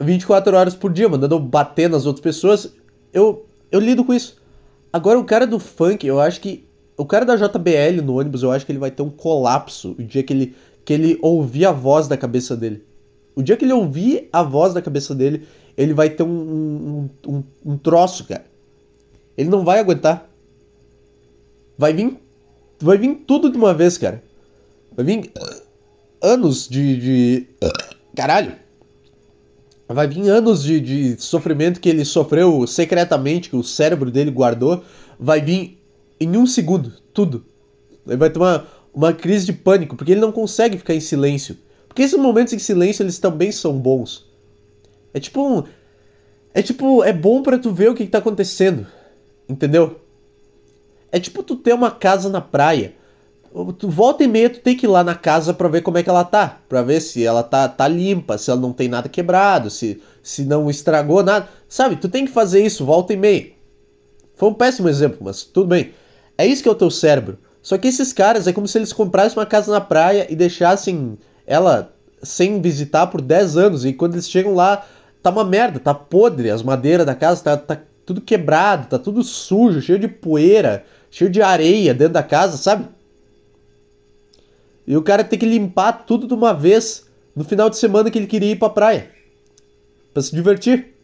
24 horas por dia, mandando bater nas outras pessoas. Eu, eu lido com isso. Agora, o cara do funk, eu acho que. O cara da JBL no ônibus, eu acho que ele vai ter um colapso o dia que ele, que ele ouvir a voz da cabeça dele. O dia que ele ouvir a voz da cabeça dele, ele vai ter um, um, um, um troço, cara. Ele não vai aguentar. Vai vir. Vai vir tudo de uma vez, cara. Vai vir anos de. de... Caralho! Vai vir anos de, de sofrimento que ele sofreu secretamente, que o cérebro dele guardou. Vai vir em um segundo, tudo. Ele vai ter uma, uma crise de pânico, porque ele não consegue ficar em silêncio. Porque esses momentos em silêncio, eles também são bons. É tipo. É tipo, é bom para tu ver o que, que tá acontecendo. Entendeu? É tipo tu ter uma casa na praia. Tu volta e meia, tu tem que ir lá na casa pra ver como é que ela tá. Pra ver se ela tá, tá limpa, se ela não tem nada quebrado, se, se não estragou nada. Sabe, tu tem que fazer isso, volta e meia. Foi um péssimo exemplo, mas tudo bem. É isso que é o teu cérebro. Só que esses caras é como se eles comprassem uma casa na praia e deixassem ela sem visitar por 10 anos. E quando eles chegam lá, tá uma merda, tá podre, as madeiras da casa tá, tá tudo quebrado, tá tudo sujo, cheio de poeira, cheio de areia dentro da casa, sabe? E o cara tem que limpar tudo de uma vez no final de semana que ele queria ir pra praia. Pra se divertir.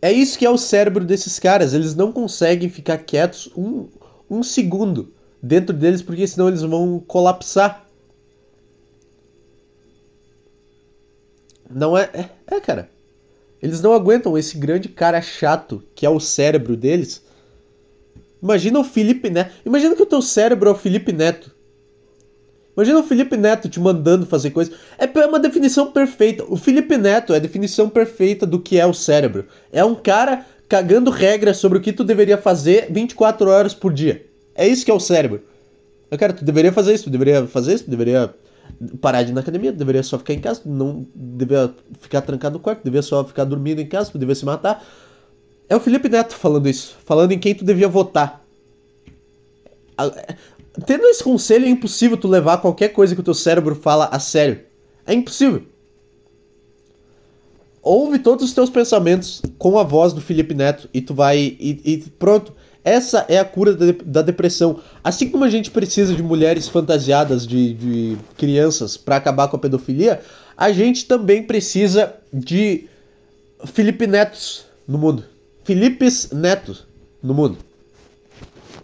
É isso que é o cérebro desses caras. Eles não conseguem ficar quietos um, um segundo dentro deles, porque senão eles vão colapsar. Não é, é. É, cara. Eles não aguentam esse grande cara chato que é o cérebro deles. Imagina o Felipe Neto. Imagina que o teu cérebro é o Felipe Neto. Imagina o Felipe Neto te mandando fazer coisas. É uma definição perfeita. O Felipe Neto é a definição perfeita do que é o cérebro. É um cara cagando regras sobre o que tu deveria fazer 24 horas por dia. É isso que é o cérebro. Eu quero, tu deveria fazer isso, tu deveria fazer isso, tu deveria parar de ir na academia, deveria só ficar em casa, não deveria ficar trancado no quarto, deveria só ficar dormindo em casa, deveria se matar. É o Felipe Neto falando isso, falando em quem tu devia votar. Tendo esse conselho, é impossível tu levar qualquer coisa que o teu cérebro fala a sério. É impossível. Ouve todos os teus pensamentos com a voz do Felipe Neto e tu vai. E, e pronto. Essa é a cura da, depressão. Assim como a gente precisa de mulheres fantasiadas de, de crianças para acabar com a pedofilia, a gente também precisa de Felipe Netos no mundo. Filipes Netos no mundo.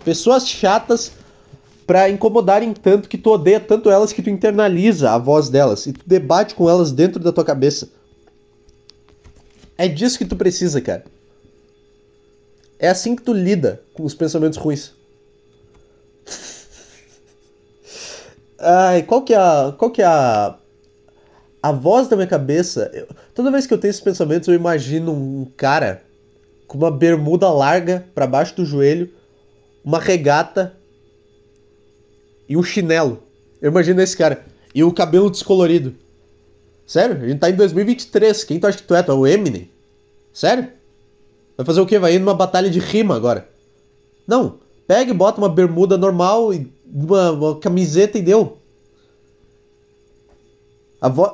Pessoas chatas para incomodarem tanto que tu odeia tanto elas que tu internaliza a voz delas e tu debate com elas dentro da tua cabeça. É disso que tu precisa, cara. É assim que tu lida com os pensamentos ruins. Ai, qual que é a. Qual que é a. A voz da minha cabeça. Eu, toda vez que eu tenho esses pensamentos, eu imagino um cara com uma bermuda larga para baixo do joelho, uma regata e um chinelo. Eu imagino esse cara. E o cabelo descolorido. Sério? A gente tá em 2023. Quem tu acha que tu é? Tu é o Eminem? Sério? Vai fazer o quê? Vai ir numa batalha de rima agora? Não. Pega e bota uma bermuda normal e uma, uma camiseta e deu.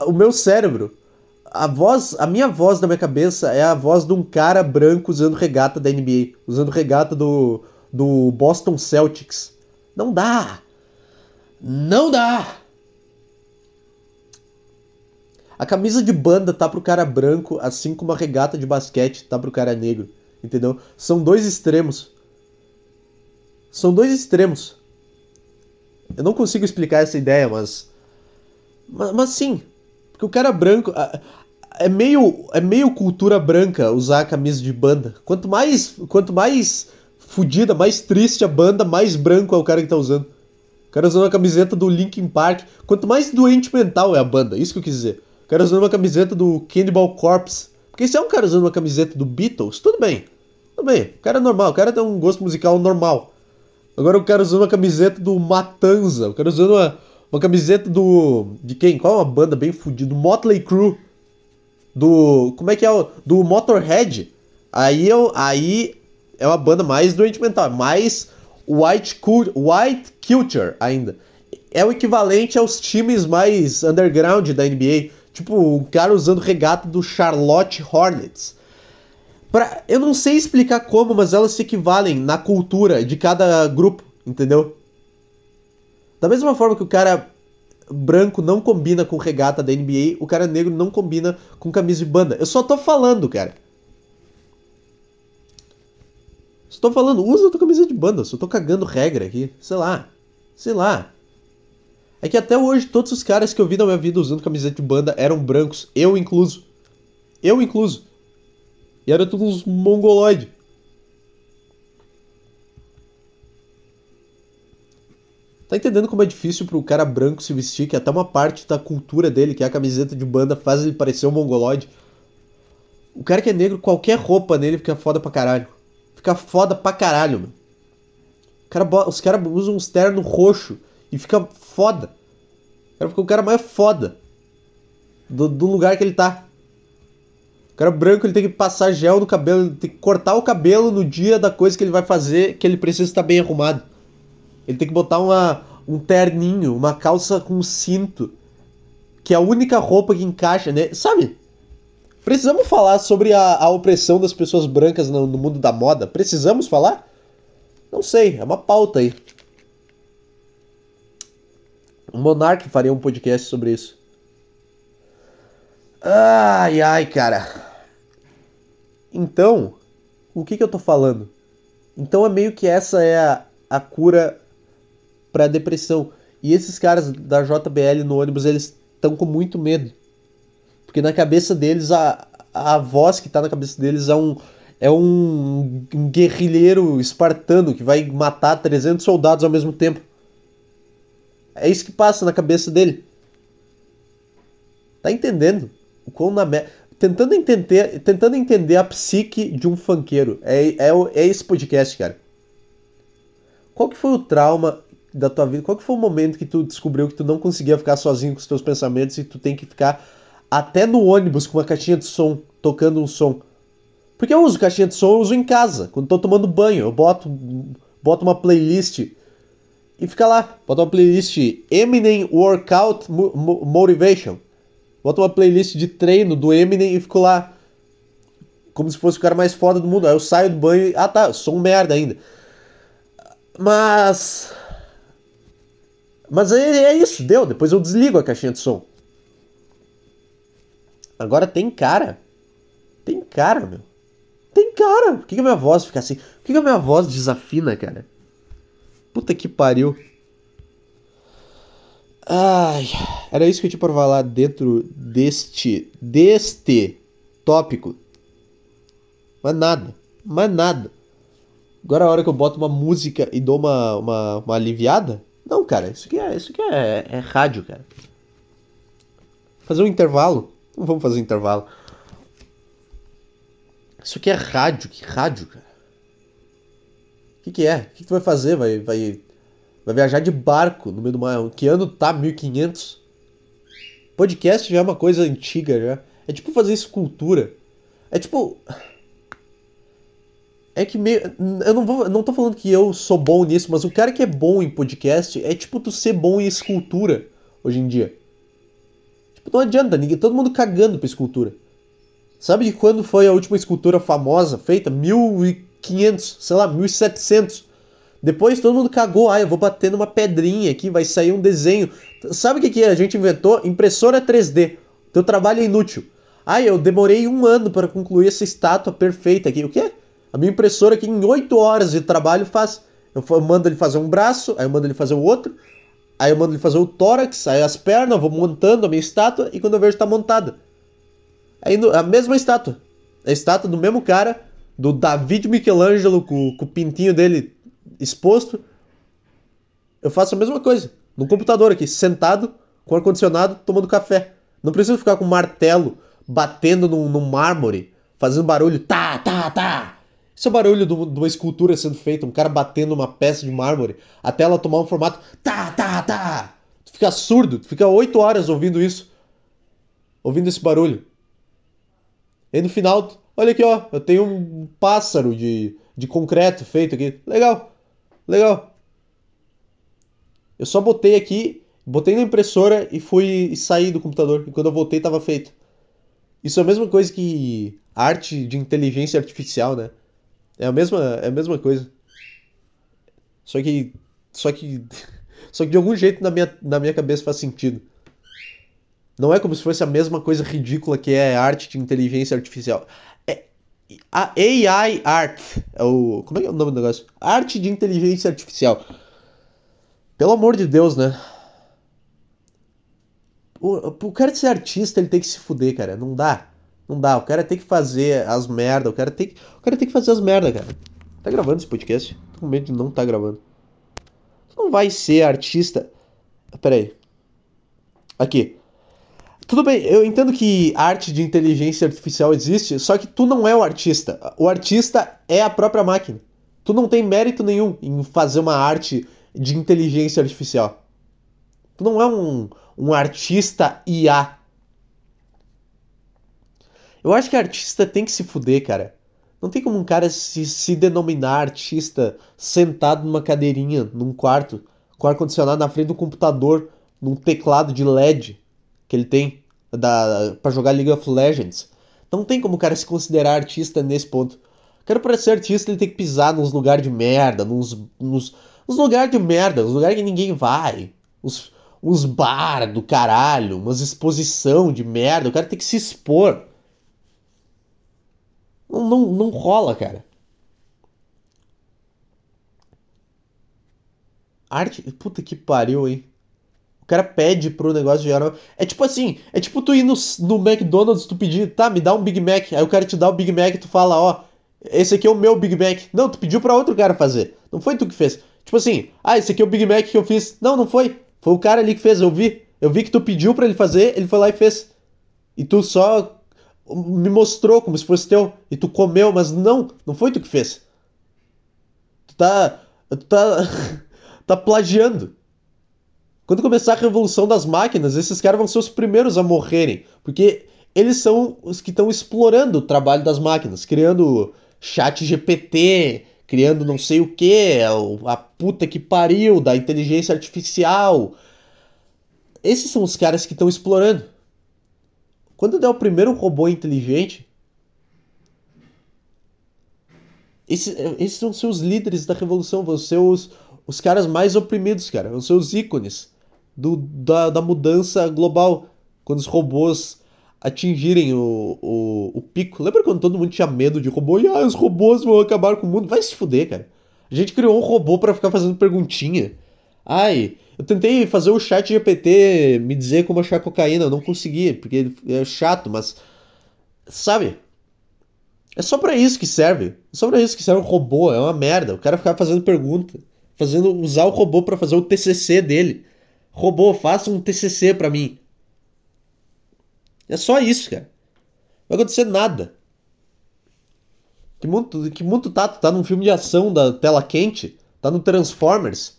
o meu cérebro, a voz, a minha voz da minha cabeça é a voz de um cara branco usando regata da NBA, usando regata do, do Boston Celtics. Não dá. Não dá! A camisa de banda tá pro cara branco, assim como a regata de basquete tá pro cara negro. Entendeu? São dois extremos. São dois extremos. Eu não consigo explicar essa ideia, mas. Mas, mas sim. Porque o cara branco. É meio, é meio cultura branca usar a camisa de banda. Quanto mais. Quanto mais fodida, mais triste a banda, mais branco é o cara que tá usando. O cara usando uma camiseta do Linkin Park. Quanto mais doente mental é a banda, isso que eu quis dizer. Cara usando uma camiseta do Cannibal Corpse. Porque se é um cara usando uma camiseta do Beatles, tudo bem. Tudo bem. O cara é normal, o cara tem um gosto musical normal. Agora o cara usando uma camiseta do Matanza. O cara usando uma, uma camiseta do. De quem? Qual é uma banda bem fodida? Do Motley Crue. Do. Como é que é? O, do Motorhead. Aí, eu, aí é uma banda mais doente mental. Mais white, white culture ainda. É o equivalente aos times mais underground da NBA. Tipo, um cara usando regata do Charlotte Hornets. Pra, eu não sei explicar como, mas elas se equivalem na cultura de cada grupo, entendeu? Da mesma forma que o cara branco não combina com regata da NBA, o cara negro não combina com camisa de banda. Eu só tô falando, cara. Estou falando, usa a tua camisa de banda, só tô cagando regra aqui. Sei lá. Sei lá. É que até hoje todos os caras que eu vi na minha vida usando camiseta de banda eram brancos, eu incluso. Eu incluso. E eram todos uns mongoloides. Tá entendendo como é difícil pro cara branco se vestir, que até uma parte da cultura dele, que é a camiseta de banda, faz ele parecer um mongoloide. O cara que é negro, qualquer roupa nele fica foda pra caralho. Fica foda pra caralho, mano. Cara, os caras usam um terno roxo e fica foda. O cara fica o cara mais foda do, do lugar que ele tá. O cara branco ele tem que passar gel no cabelo, ele tem que cortar o cabelo no dia da coisa que ele vai fazer, que ele precisa estar bem arrumado. Ele tem que botar uma, um terninho, uma calça com cinto, que é a única roupa que encaixa, né? Sabe? Precisamos falar sobre a, a opressão das pessoas brancas no, no, mundo da moda? Precisamos falar? Não sei, é uma pauta aí. O Monark faria um podcast sobre isso. Ai, ai, cara. Então, o que, que eu tô falando? Então é meio que essa é a, a cura pra depressão. E esses caras da JBL no ônibus, eles estão com muito medo. Porque na cabeça deles a, a voz que tá na cabeça deles é um, é um, um guerrilheiro espartano que vai matar 300 soldados ao mesmo tempo. É isso que passa na cabeça dele. Tá entendendo? O quão na. Tentando entender, tentando entender a psique de um funkeiro. É, é, é esse podcast, cara. Qual que foi o trauma da tua vida? Qual que foi o momento que tu descobriu que tu não conseguia ficar sozinho com os teus pensamentos e tu tem que ficar até no ônibus com uma caixinha de som, tocando um som? Porque eu uso caixinha de som, eu uso em casa, quando tô tomando banho, eu boto, boto uma playlist e fica lá. Boto uma playlist Eminem Workout Motivation. Boto uma playlist de treino do Eminem e fico lá. Como se fosse o cara mais foda do mundo. Aí eu saio do banho e. Ah tá, sou um merda ainda. Mas. Mas é, é isso, deu. Depois eu desligo a caixinha de som. Agora tem cara. Tem cara, meu. Tem cara. Por que, que a minha voz fica assim? Por que, que a minha voz desafina, cara? Puta que pariu. Ai, era isso que eu tinha para falar dentro deste deste tópico. Mas nada, mas nada. Agora a hora que eu boto uma música e dou uma, uma, uma aliviada? Não, cara, isso aqui é, isso aqui é, é rádio, cara. Fazer um intervalo? Não vamos fazer um intervalo. Isso aqui é rádio, que rádio, cara? O que, que é? O que, que tu vai fazer? Vai, vai, vai viajar de barco no meio do mar? Que ano tá? 1500? Podcast já é uma coisa antiga, já. É tipo fazer escultura. É tipo. É que meio. Eu não, vou, não tô falando que eu sou bom nisso, mas o cara que é bom em podcast é tipo tu ser bom em escultura hoje em dia. Tipo, não adianta, ninguém, todo mundo cagando pra escultura. Sabe de quando foi a última escultura famosa feita? 1500, sei lá, 1700. Depois todo mundo cagou, ah, eu vou bater numa pedrinha aqui, vai sair um desenho. Sabe o que, que a gente inventou? Impressora 3D. Teu trabalho é inútil. Ah, eu demorei um ano para concluir essa estátua perfeita aqui. O quê? A minha impressora aqui em 8 horas de trabalho faz. Eu mando ele fazer um braço, aí eu mando ele fazer o outro, aí eu mando ele fazer o tórax, aí as pernas, eu vou montando a minha estátua e quando eu vejo está montada. Aí a mesma estátua. A estátua do mesmo cara, do David Michelangelo com, com o pintinho dele exposto. Eu faço a mesma coisa. No computador aqui, sentado, com ar-condicionado, tomando café. Não preciso ficar com martelo batendo no, no mármore, fazendo barulho. Tá, tá, tá. Isso é o barulho de uma escultura sendo feita, um cara batendo uma peça de mármore até ela tomar um formato. Tá, tá, tá. Tu fica surdo, tu fica oito horas ouvindo isso. Ouvindo esse barulho. E no final, olha aqui, ó, eu tenho um pássaro de, de concreto feito aqui. Legal, legal. Eu só botei aqui, botei na impressora e fui e saí do computador. E quando eu voltei, estava feito. Isso é a mesma coisa que arte de inteligência artificial, né? É a mesma, é a mesma coisa. Só que. Só que. <laughs> Só que de algum jeito na minha, na minha cabeça faz sentido. Não é como se fosse a mesma coisa ridícula que é arte de inteligência artificial. AI Art. É o, como é que é o nome do negócio? Arte de inteligência artificial. Pelo amor de Deus, né? O, o cara ser artista, ele tem que se fuder, cara. Não dá. Não dá. O cara tem que fazer as merda. O cara tem que, o cara tem que fazer as merda, cara. Tá gravando esse podcast? Tô com medo de não tá gravando. Não vai ser artista. Pera aí. Aqui. Tudo bem, eu entendo que arte de inteligência artificial existe, só que tu não é o artista. O artista é a própria máquina. Tu não tem mérito nenhum em fazer uma arte de inteligência artificial. Tu não é um, um artista IA. Eu acho que artista tem que se fuder, cara. Não tem como um cara se, se denominar artista sentado numa cadeirinha, num quarto, com ar-condicionado na frente do computador, num teclado de LED que ele tem da para jogar League of Legends. Não tem como o cara se considerar artista nesse ponto. O cara para ser artista ele tem que pisar nos lugares de merda, nos, nos, nos lugares de merda, nos lugares que ninguém vai. Uns, uns bar do caralho, umas exposição de merda. O cara tem que se expor. Não, não, não rola, cara. Arte. Puta que pariu, hein? Cara pede pro negócio gerar. É tipo assim, é tipo tu ir no, no McDonald's, tu pedir, tá, me dá um Big Mac. Aí o cara te dá o Big Mac tu fala, ó, esse aqui é o meu Big Mac. Não, tu pediu pra outro cara fazer. Não foi tu que fez. Tipo assim, ah, esse aqui é o Big Mac que eu fiz. Não, não foi. Foi o cara ali que fez, eu vi. Eu vi que tu pediu para ele fazer, ele foi lá e fez. E tu só me mostrou como se fosse teu. E tu comeu, mas não, não foi tu que fez. Tu tá. Tu tá. <laughs> tá plagiando. Quando começar a revolução das máquinas, esses caras vão ser os primeiros a morrerem. Porque eles são os que estão explorando o trabalho das máquinas, criando chat GPT, criando não sei o que, a puta que pariu da inteligência artificial. Esses são os caras que estão explorando. Quando der o primeiro robô inteligente, esses, esses vão ser os líderes da revolução, vão ser os, os caras mais oprimidos, cara, vão ser os ícones do, da, da mudança global. Quando os robôs atingirem o, o, o pico. Lembra quando todo mundo tinha medo de robô? E ah, os robôs vão acabar com o mundo? Vai se fuder, cara. A gente criou um robô para ficar fazendo perguntinha. Ai, eu tentei fazer o chat GPT me dizer como achar cocaína, eu não consegui, porque é chato, mas. Sabe? É só para isso que serve. É só pra isso que serve o robô, é uma merda. O cara ficar fazendo pergunta. Fazendo, usar o robô para fazer o TCC dele. Robô, faça um TCC para mim. É só isso, cara. Não vai acontecer nada. Que mundo, que mundo tá? Tu tá num filme de ação da tela quente? Tá no Transformers?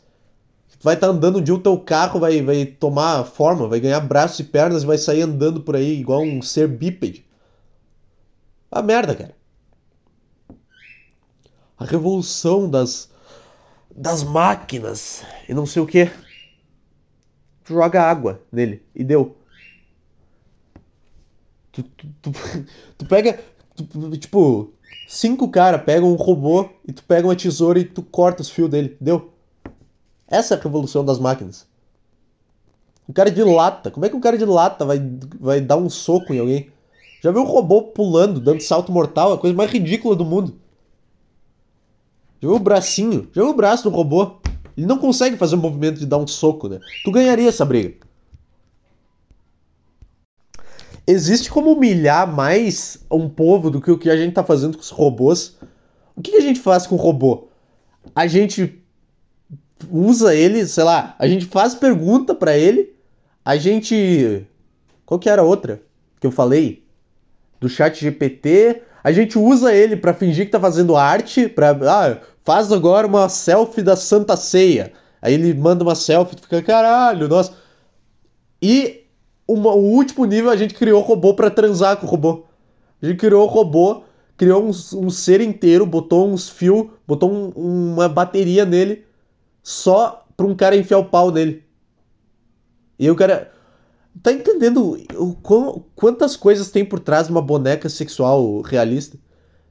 Tu vai estar tá andando de um teu carro, vai, vai tomar forma, vai ganhar braços e pernas e vai sair andando por aí igual um ser bípede. A merda, cara. A revolução das das máquinas e não sei o que. Joga água nele e deu. Tu, tu, tu, <laughs> tu pega. tipo, cinco caras pegam um robô e tu pega uma tesoura e tu corta os fios dele. Deu? Essa é a revolução das máquinas. O cara de lata. Como é que um cara de lata vai, vai dar um soco em alguém? Já viu um robô pulando, dando salto mortal? É a coisa mais ridícula do mundo. Já viu o bracinho? Já viu o braço do robô? Ele não consegue fazer o movimento de dar um soco, né? Tu ganharia essa briga existe como humilhar mais um povo do que o que a gente tá fazendo com os robôs. O que, que a gente faz com o robô? A gente usa ele, sei lá, a gente faz pergunta para ele, a gente. Qual que era a outra que eu falei? Do chat GPT. A gente usa ele para fingir que tá fazendo arte, pra. Ah, faz agora uma selfie da Santa Ceia. Aí ele manda uma selfie, tu fica, caralho, nossa. E uma, o último nível a gente criou robô para transar com o robô. A gente criou o robô, criou um, um ser inteiro, botou uns fios, botou um, uma bateria nele, só pra um cara enfiar o pau nele. E o cara. Tá entendendo o, o, quantas coisas tem por trás de uma boneca sexual realista?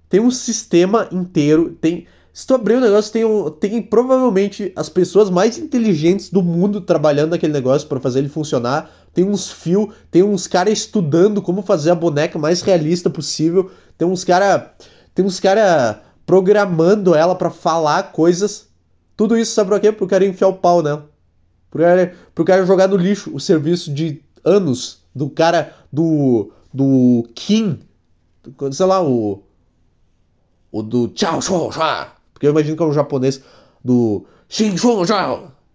Tem um sistema inteiro, tem se tu abrir o negócio, tem, um, tem provavelmente as pessoas mais inteligentes do mundo trabalhando naquele negócio para fazer ele funcionar. Tem uns fios, tem uns caras estudando como fazer a boneca mais realista possível. Tem uns cara, tem uns cara programando ela para falar coisas. Tudo isso sabe por quê? Pro cara enfiar o pau nela. Pro cara, pro cara jogar no lixo o serviço de anos do cara do do Kim, sei lá, o o do Chao Shou Shua porque eu imagino que é um japonês do.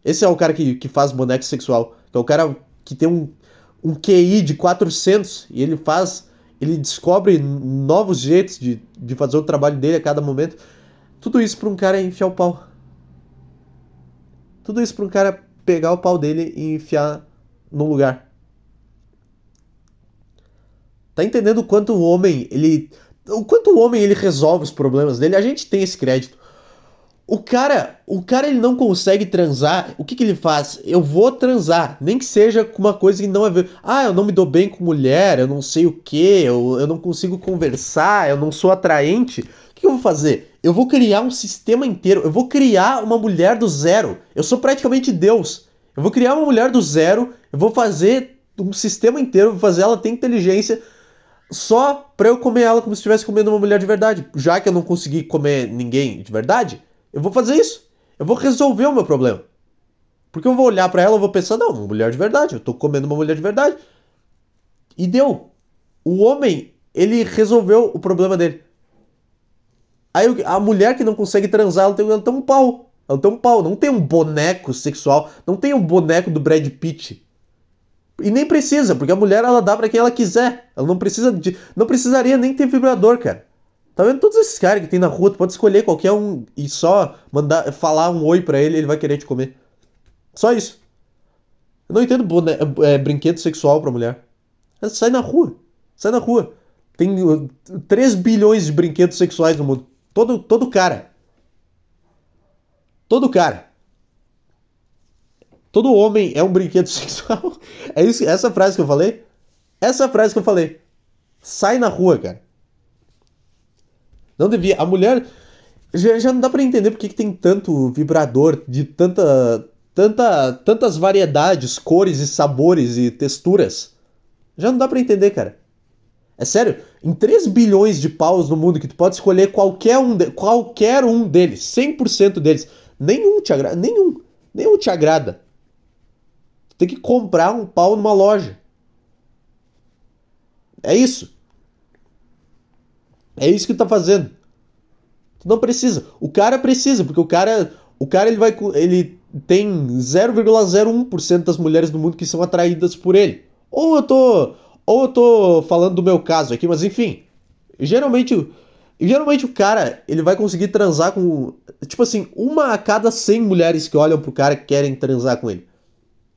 Esse é o cara que, que faz boneco sexual. Então, o cara que tem um, um QI de 400 e ele faz. Ele descobre novos jeitos de, de fazer o trabalho dele a cada momento. Tudo isso para um cara enfiar o pau. Tudo isso para um cara pegar o pau dele e enfiar no lugar. Tá entendendo o quanto o homem, ele. O quanto o homem ele resolve os problemas dele? A gente tem esse crédito. O cara, o cara ele não consegue transar. O que, que ele faz? Eu vou transar, nem que seja com uma coisa que não é ver. Ah, eu não me dou bem com mulher, eu não sei o que, eu, eu não consigo conversar, eu não sou atraente. O que eu vou fazer? Eu vou criar um sistema inteiro. Eu vou criar uma mulher do zero. Eu sou praticamente Deus. Eu vou criar uma mulher do zero. Eu vou fazer um sistema inteiro, vou fazer ela ter inteligência só pra eu comer ela como se estivesse comendo uma mulher de verdade. Já que eu não consegui comer ninguém de verdade, eu vou fazer isso. Eu vou resolver o meu problema. Porque eu vou olhar para ela e vou pensar, não, uma mulher de verdade, eu tô comendo uma mulher de verdade. E deu. O homem, ele resolveu o problema dele. Aí a mulher que não consegue transar, ela tem, ela tem um pau. Ela tem um pau. Não tem um boneco sexual. Não tem um boneco do Brad Pitt. E nem precisa, porque a mulher ela dá para quem ela quiser. Ela não precisa de. Não precisaria nem ter vibrador, cara. Tá vendo todos esses caras que tem na rua? Tu pode escolher qualquer um e só mandar falar um oi para ele, ele vai querer te comer. Só isso. Eu não entendo bone... é, brinquedo sexual pra mulher. Sai na rua. Sai na rua. Tem 3 uh, bilhões de brinquedos sexuais no mundo. Todo, todo cara. Todo cara. Todo homem é um brinquedo <laughs> sexual. É isso, essa frase que eu falei? Essa frase que eu falei. Sai na rua, cara. Não devia. A mulher. Já, já não dá para entender porque que tem tanto vibrador de tanta, tanta, tantas variedades, cores e sabores e texturas. Já não dá para entender, cara. É sério, em 3 bilhões de paus no mundo que tu pode escolher qualquer um, de, qualquer um deles, 100% deles, nenhum te agrada, nenhum, nenhum te agrada. Tu tem que comprar um pau numa loja. É isso. É isso que tu tá fazendo. Tu não precisa. O cara precisa, porque o cara, o cara ele vai ele tem 0,01% das mulheres do mundo que são atraídas por ele. Ou eu tô ou eu tô falando do meu caso aqui, mas enfim, geralmente geralmente o cara, ele vai conseguir transar com tipo assim, uma a cada 100 mulheres que olham pro cara que querem transar com ele.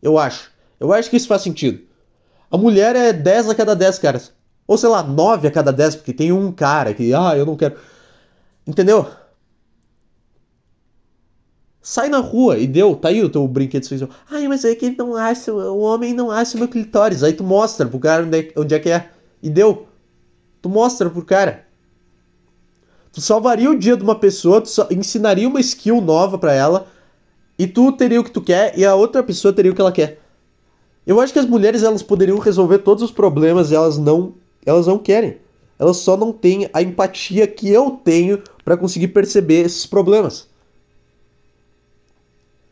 Eu acho. Eu acho que isso faz sentido. A mulher é 10 a cada 10 caras. Ou sei lá, 9 a cada 10, porque tem um cara que, ah, eu não quero. Entendeu? Sai na rua e deu, tá aí o teu brinquedo sexual. Ai, mas é que ele não acha, o homem não acha o meu clitóris. Aí tu mostra pro cara onde é, onde é que é. E deu. Tu mostra pro cara. Tu salvaria o dia de uma pessoa, tu ensinaria uma skill nova para ela, e tu teria o que tu quer e a outra pessoa teria o que ela quer. Eu acho que as mulheres elas poderiam resolver todos os problemas e elas não elas não querem. Elas só não têm a empatia que eu tenho para conseguir perceber esses problemas.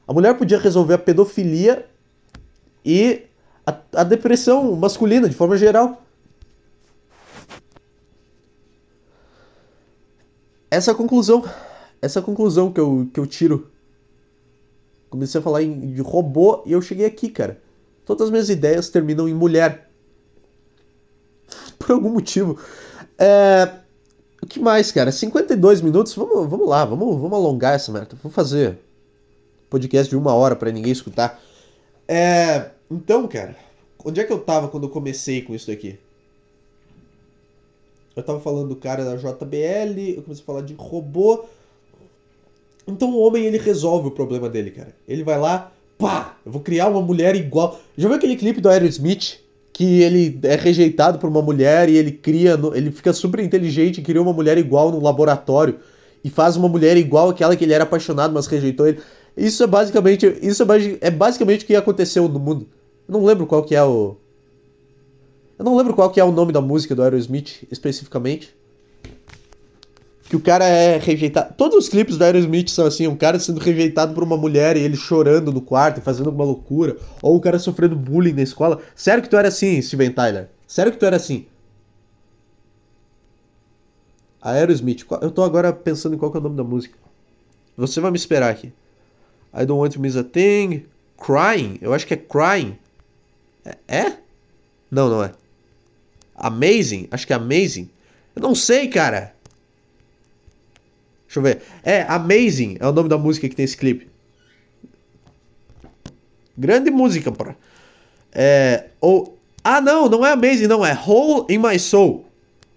A mulher podia resolver a pedofilia e a, a depressão masculina, de forma geral. Essa é a conclusão. Essa conclusão que eu, que eu tiro. Comecei a falar em, de robô e eu cheguei aqui, cara. Todas as minhas ideias terminam em mulher por algum motivo. É... O que mais, cara? 52 minutos? Vamos, vamos lá, vamos, vamos alongar essa merda. Vamos fazer podcast de uma hora para ninguém escutar. É... Então, cara, onde é que eu tava quando eu comecei com isso daqui? Eu tava falando do cara da JBL, eu comecei a falar de robô. Então o homem ele resolve o problema dele, cara. Ele vai lá, pá, eu vou criar uma mulher igual. Já viu aquele clipe do Aerosmith? Que ele é rejeitado por uma mulher e ele cria, ele fica super inteligente e cria uma mulher igual no laboratório e faz uma mulher igual àquela que ele era apaixonado, mas rejeitou ele. Isso é basicamente, isso é, é basicamente o que aconteceu no mundo. Eu não lembro qual que é o Eu não lembro qual que é o nome da música do Aerosmith especificamente que o cara é rejeitado. Todos os clipes do Aerosmith são assim, um cara sendo rejeitado por uma mulher e ele chorando no quarto fazendo alguma loucura, ou o cara sofrendo bullying na escola. Sério que tu era assim, Steven Tyler? Sério que tu era assim? Aerosmith. Eu tô agora pensando em qual é o nome da música. Você vai me esperar aqui. I don't want to miss a thing. Crying? Eu acho que é Crying. É? é? Não, não é. Amazing? Acho que é Amazing. Eu não sei, cara. Deixa eu ver. É, Amazing é o nome da música que tem esse clipe. Grande música, porra. É. Ou. Ah, não, não é Amazing, não. É Hole in My Soul.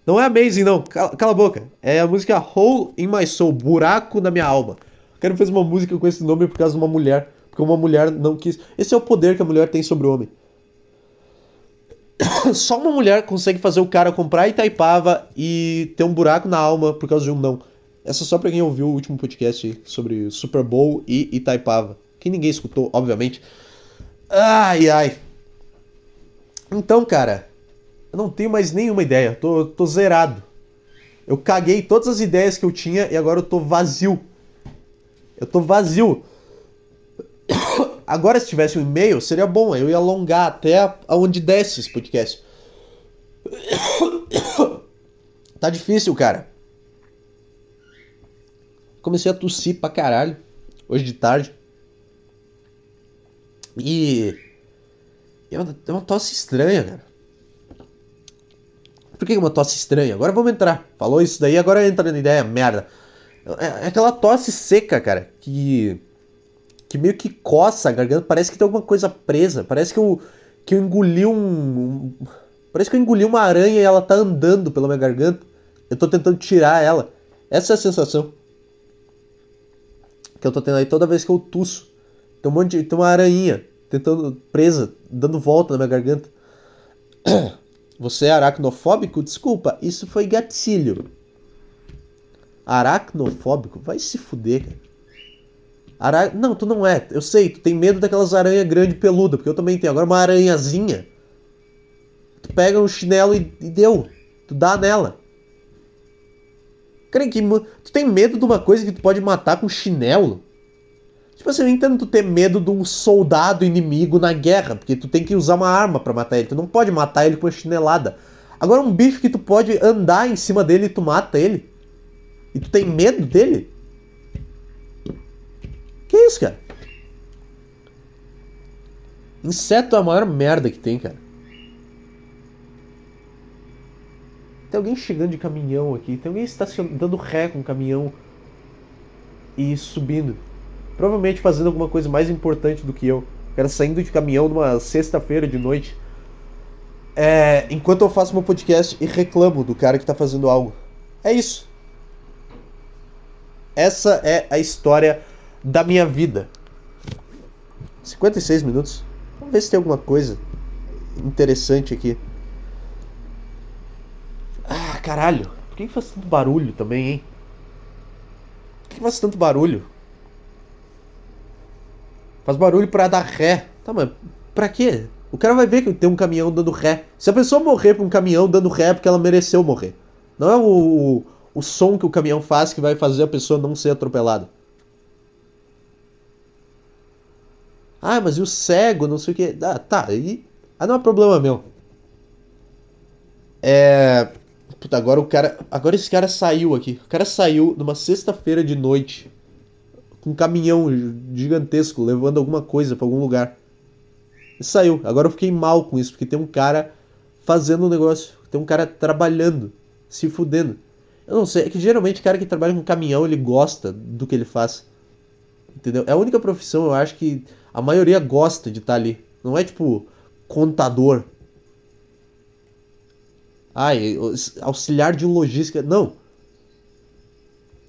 Não é Amazing, não. Cala, cala a boca. É a música Hole in My Soul Buraco na minha alma. O cara fez uma música com esse nome por causa de uma mulher. Porque uma mulher não quis. Esse é o poder que a mulher tem sobre o homem. <coughs> Só uma mulher consegue fazer o cara comprar Itaipava e ter um buraco na alma por causa de um não. Essa só pra quem ouviu o último podcast sobre Super Bowl e Itaipava. Que ninguém escutou, obviamente. Ai, ai. Então, cara, eu não tenho mais nenhuma ideia. Tô, tô zerado. Eu caguei todas as ideias que eu tinha e agora eu tô vazio. Eu tô vazio. Agora, se tivesse um e-mail, seria bom. Eu ia alongar até aonde desce esse podcast. <coughs> Tá difícil, cara. Comecei a tossir pra caralho. Hoje de tarde. E. É uma, é uma tosse estranha, cara. Por que é uma tosse estranha? Agora vamos entrar. Falou isso daí, agora entra na ideia, merda. É, é aquela tosse seca, cara, que. que meio que coça a garganta. Parece que tem alguma coisa presa. Parece que eu. que eu engoli um. um parece que eu engoli uma aranha e ela tá andando pela minha garganta. Eu tô tentando tirar ela. Essa é a sensação. Que eu tô tendo aí toda vez que eu tuço. Tem um monte de. Tem uma aranha tentando. presa, dando volta na minha garganta. <coughs> Você é aracnofóbico? Desculpa, isso foi gatilho. Aracnofóbico? Vai se fuder, cara. Ara... Não, tu não é. Eu sei, tu tem medo daquelas aranhas grandes peludas, porque eu também tenho. Agora uma aranhazinha. Tu pega um chinelo e, e deu. Tu dá nela. Cara, que, tu tem medo de uma coisa que tu pode matar com chinelo? Tipo assim, eu entendo tu ter medo de um soldado inimigo na guerra, porque tu tem que usar uma arma para matar ele. Tu não pode matar ele com uma chinelada. Agora um bicho que tu pode andar em cima dele e tu mata ele. E tu tem medo dele? Que isso, cara? Inseto é a maior merda que tem, cara. Tem alguém chegando de caminhão aqui. Tem alguém dando ré com o caminhão e subindo. Provavelmente fazendo alguma coisa mais importante do que eu. O cara saindo de caminhão numa sexta-feira de noite. É, enquanto eu faço meu podcast e reclamo do cara que tá fazendo algo. É isso. Essa é a história da minha vida. 56 minutos. Vamos ver se tem alguma coisa interessante aqui. Caralho. Por que faz tanto barulho também, hein? Por que faz tanto barulho? Faz barulho pra dar ré. Tá, mas pra quê? O cara vai ver que tem um caminhão dando ré. Se a pessoa morrer pra um caminhão dando ré é porque ela mereceu morrer. Não é o, o, o som que o caminhão faz que vai fazer a pessoa não ser atropelada. Ah, mas e o cego, não sei o que. Ah, tá, aí. Ah, não é problema meu. É. Puta, agora o cara. Agora esse cara saiu aqui. O cara saiu numa sexta-feira de noite. Com um caminhão gigantesco levando alguma coisa para algum lugar. E saiu. Agora eu fiquei mal com isso, porque tem um cara fazendo um negócio. Tem um cara trabalhando, se fudendo. Eu não sei, é que geralmente o cara que trabalha com caminhão, ele gosta do que ele faz. Entendeu? É a única profissão, eu acho, que a maioria gosta de estar tá ali. Não é tipo contador, Ai, auxiliar de logística. Não.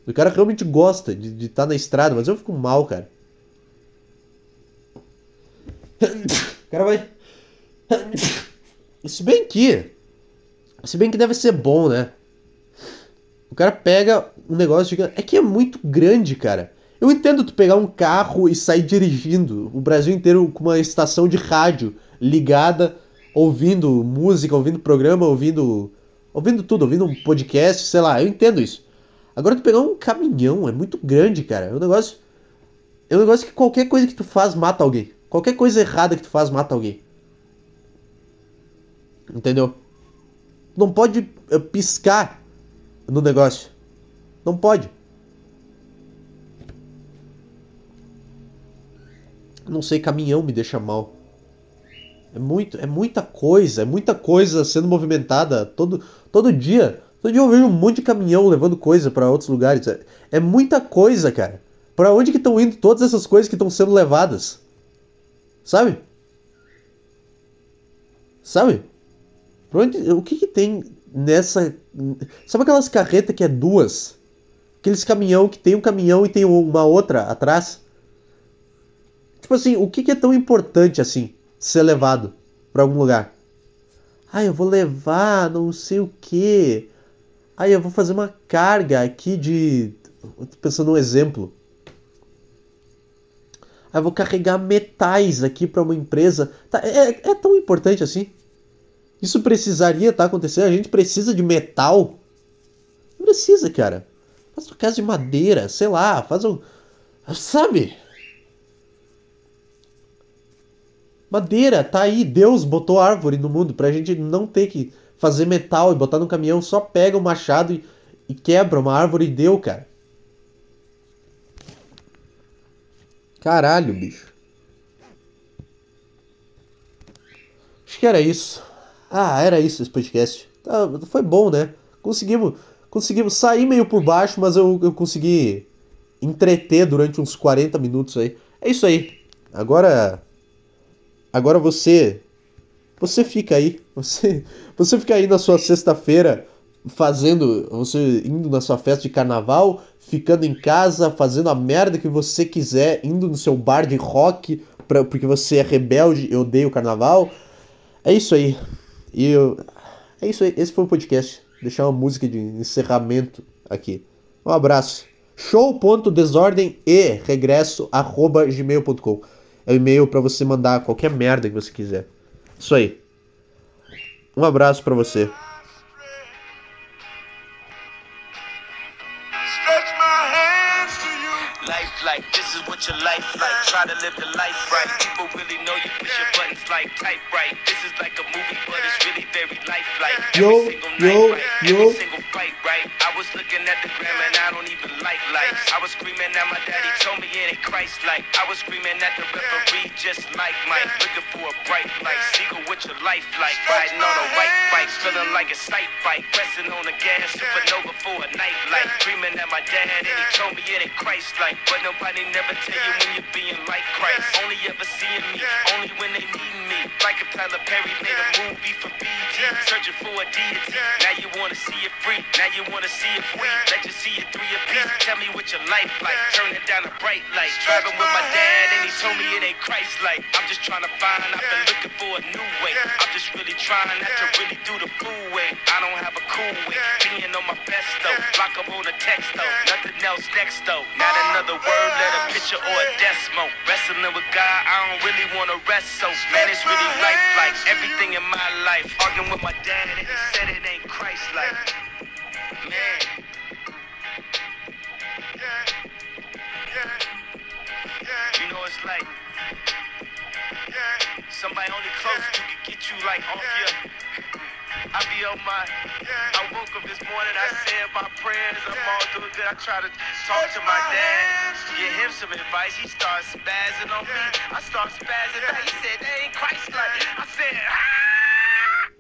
O cara realmente gosta de estar tá na estrada, mas eu fico mal, cara. O cara vai. Se bem que. Se bem que deve ser bom, né? O cara pega um negócio gigante. É que é muito grande, cara. Eu entendo tu pegar um carro e sair dirigindo o Brasil inteiro com uma estação de rádio ligada ouvindo música, ouvindo programa, ouvindo. ouvindo tudo, ouvindo um podcast, sei lá, eu entendo isso. Agora tu pegar um caminhão é muito grande, cara. É um negócio. É um negócio que qualquer coisa que tu faz mata alguém. Qualquer coisa errada que tu faz mata alguém. Entendeu? Não pode eh, piscar no negócio. Não pode. Não sei, caminhão me deixa mal. É, muito, é muita coisa, é muita coisa sendo movimentada todo, todo dia. Todo dia eu vejo um monte de caminhão levando coisa para outros lugares. É, é, muita coisa, cara. Para onde que estão indo todas essas coisas que estão sendo levadas? Sabe? Sabe? Pra onde, o que que tem nessa... Sabe aquelas carretas que é duas? Aqueles caminhão que tem um caminhão e tem uma outra atrás? Tipo assim, o que que é tão importante assim? Ser levado para algum lugar. Ah, eu vou levar não sei o que. Ah, eu vou fazer uma carga aqui de. Tô pensando um exemplo. Ah, eu vou carregar metais aqui para uma empresa. Tá, é, é tão importante assim? Isso precisaria estar tá acontecendo? A gente precisa de metal? Não precisa, cara. Faz uma casa de madeira, sei lá, faz um. Sabe? Madeira, tá aí. Deus botou árvore no mundo pra gente não ter que fazer metal e botar no caminhão. Só pega o machado e, e quebra uma árvore e deu, cara. Caralho, bicho. Acho que era isso. Ah, era isso esse podcast. Tá, foi bom, né? Conseguimos, conseguimos sair meio por baixo, mas eu, eu consegui entreter durante uns 40 minutos aí. É isso aí. Agora. Agora você. Você fica aí. <laughs> Você, você fica aí na sua sexta-feira fazendo. Você indo na sua festa de carnaval, ficando em casa, fazendo a merda que você quiser, indo no seu bar de rock, pra, porque você é rebelde e odeia o carnaval. É isso aí. E eu, é isso aí. Esse foi o podcast. Deixar uma música de encerramento aqui. Um abraço. Show.desordem e regresso arroba. É o e-mail para você mandar qualquer merda que você quiser. Isso aí. Um abraço para você. What your life like. Try to live the life right. People really know you push your buttons like type right. This is like a movie, but it's really very lifelike. Yo, yo, right, yo. single fight right. I was looking at the gram and I don't even like lights. I was screaming at my daddy, told me it ain't Christ like. I was screaming at the referee, just like Mike. Looking for a bright light. Seagull with your life like. Riding on a white bike, feeling like a sight bike. Pressing on the gas, supernova for a night light. Dreaming at my dad and he told me it ain't Christ like. But Nobody never you when you're being like Christ. Only ever seeing me, only when they need me. Like if Tyler Perry made a movie for BT, searching for a deity. Now you wanna see it free, now you wanna see it free. Let you see it through your piece. Tell me what your life like. Turn it down a bright light. Driving with my dad and he told me it ain't Christ like. I'm just trying to find, I've been looking for a new way. I'm just really trying not to really do the fool way. I don't have a cool way. Being on my best though. Block up on a text though. Nothing else next though. Not another word, let a picture or a decimal. Wrestling with God, I don't really wanna rest so. Man, it's really life like everything in my life. Arguing with my dad, and he said it ain't Christ like. Man. You know it's like somebody only close to can get you like off your I be on my. I woke up this morning, I said my prayers, I'm all doing good. I try to talk to my dad, get him some advice. He starts spazzing on me. I start spazzing back. He said, they ain't Christ like. I said, ah!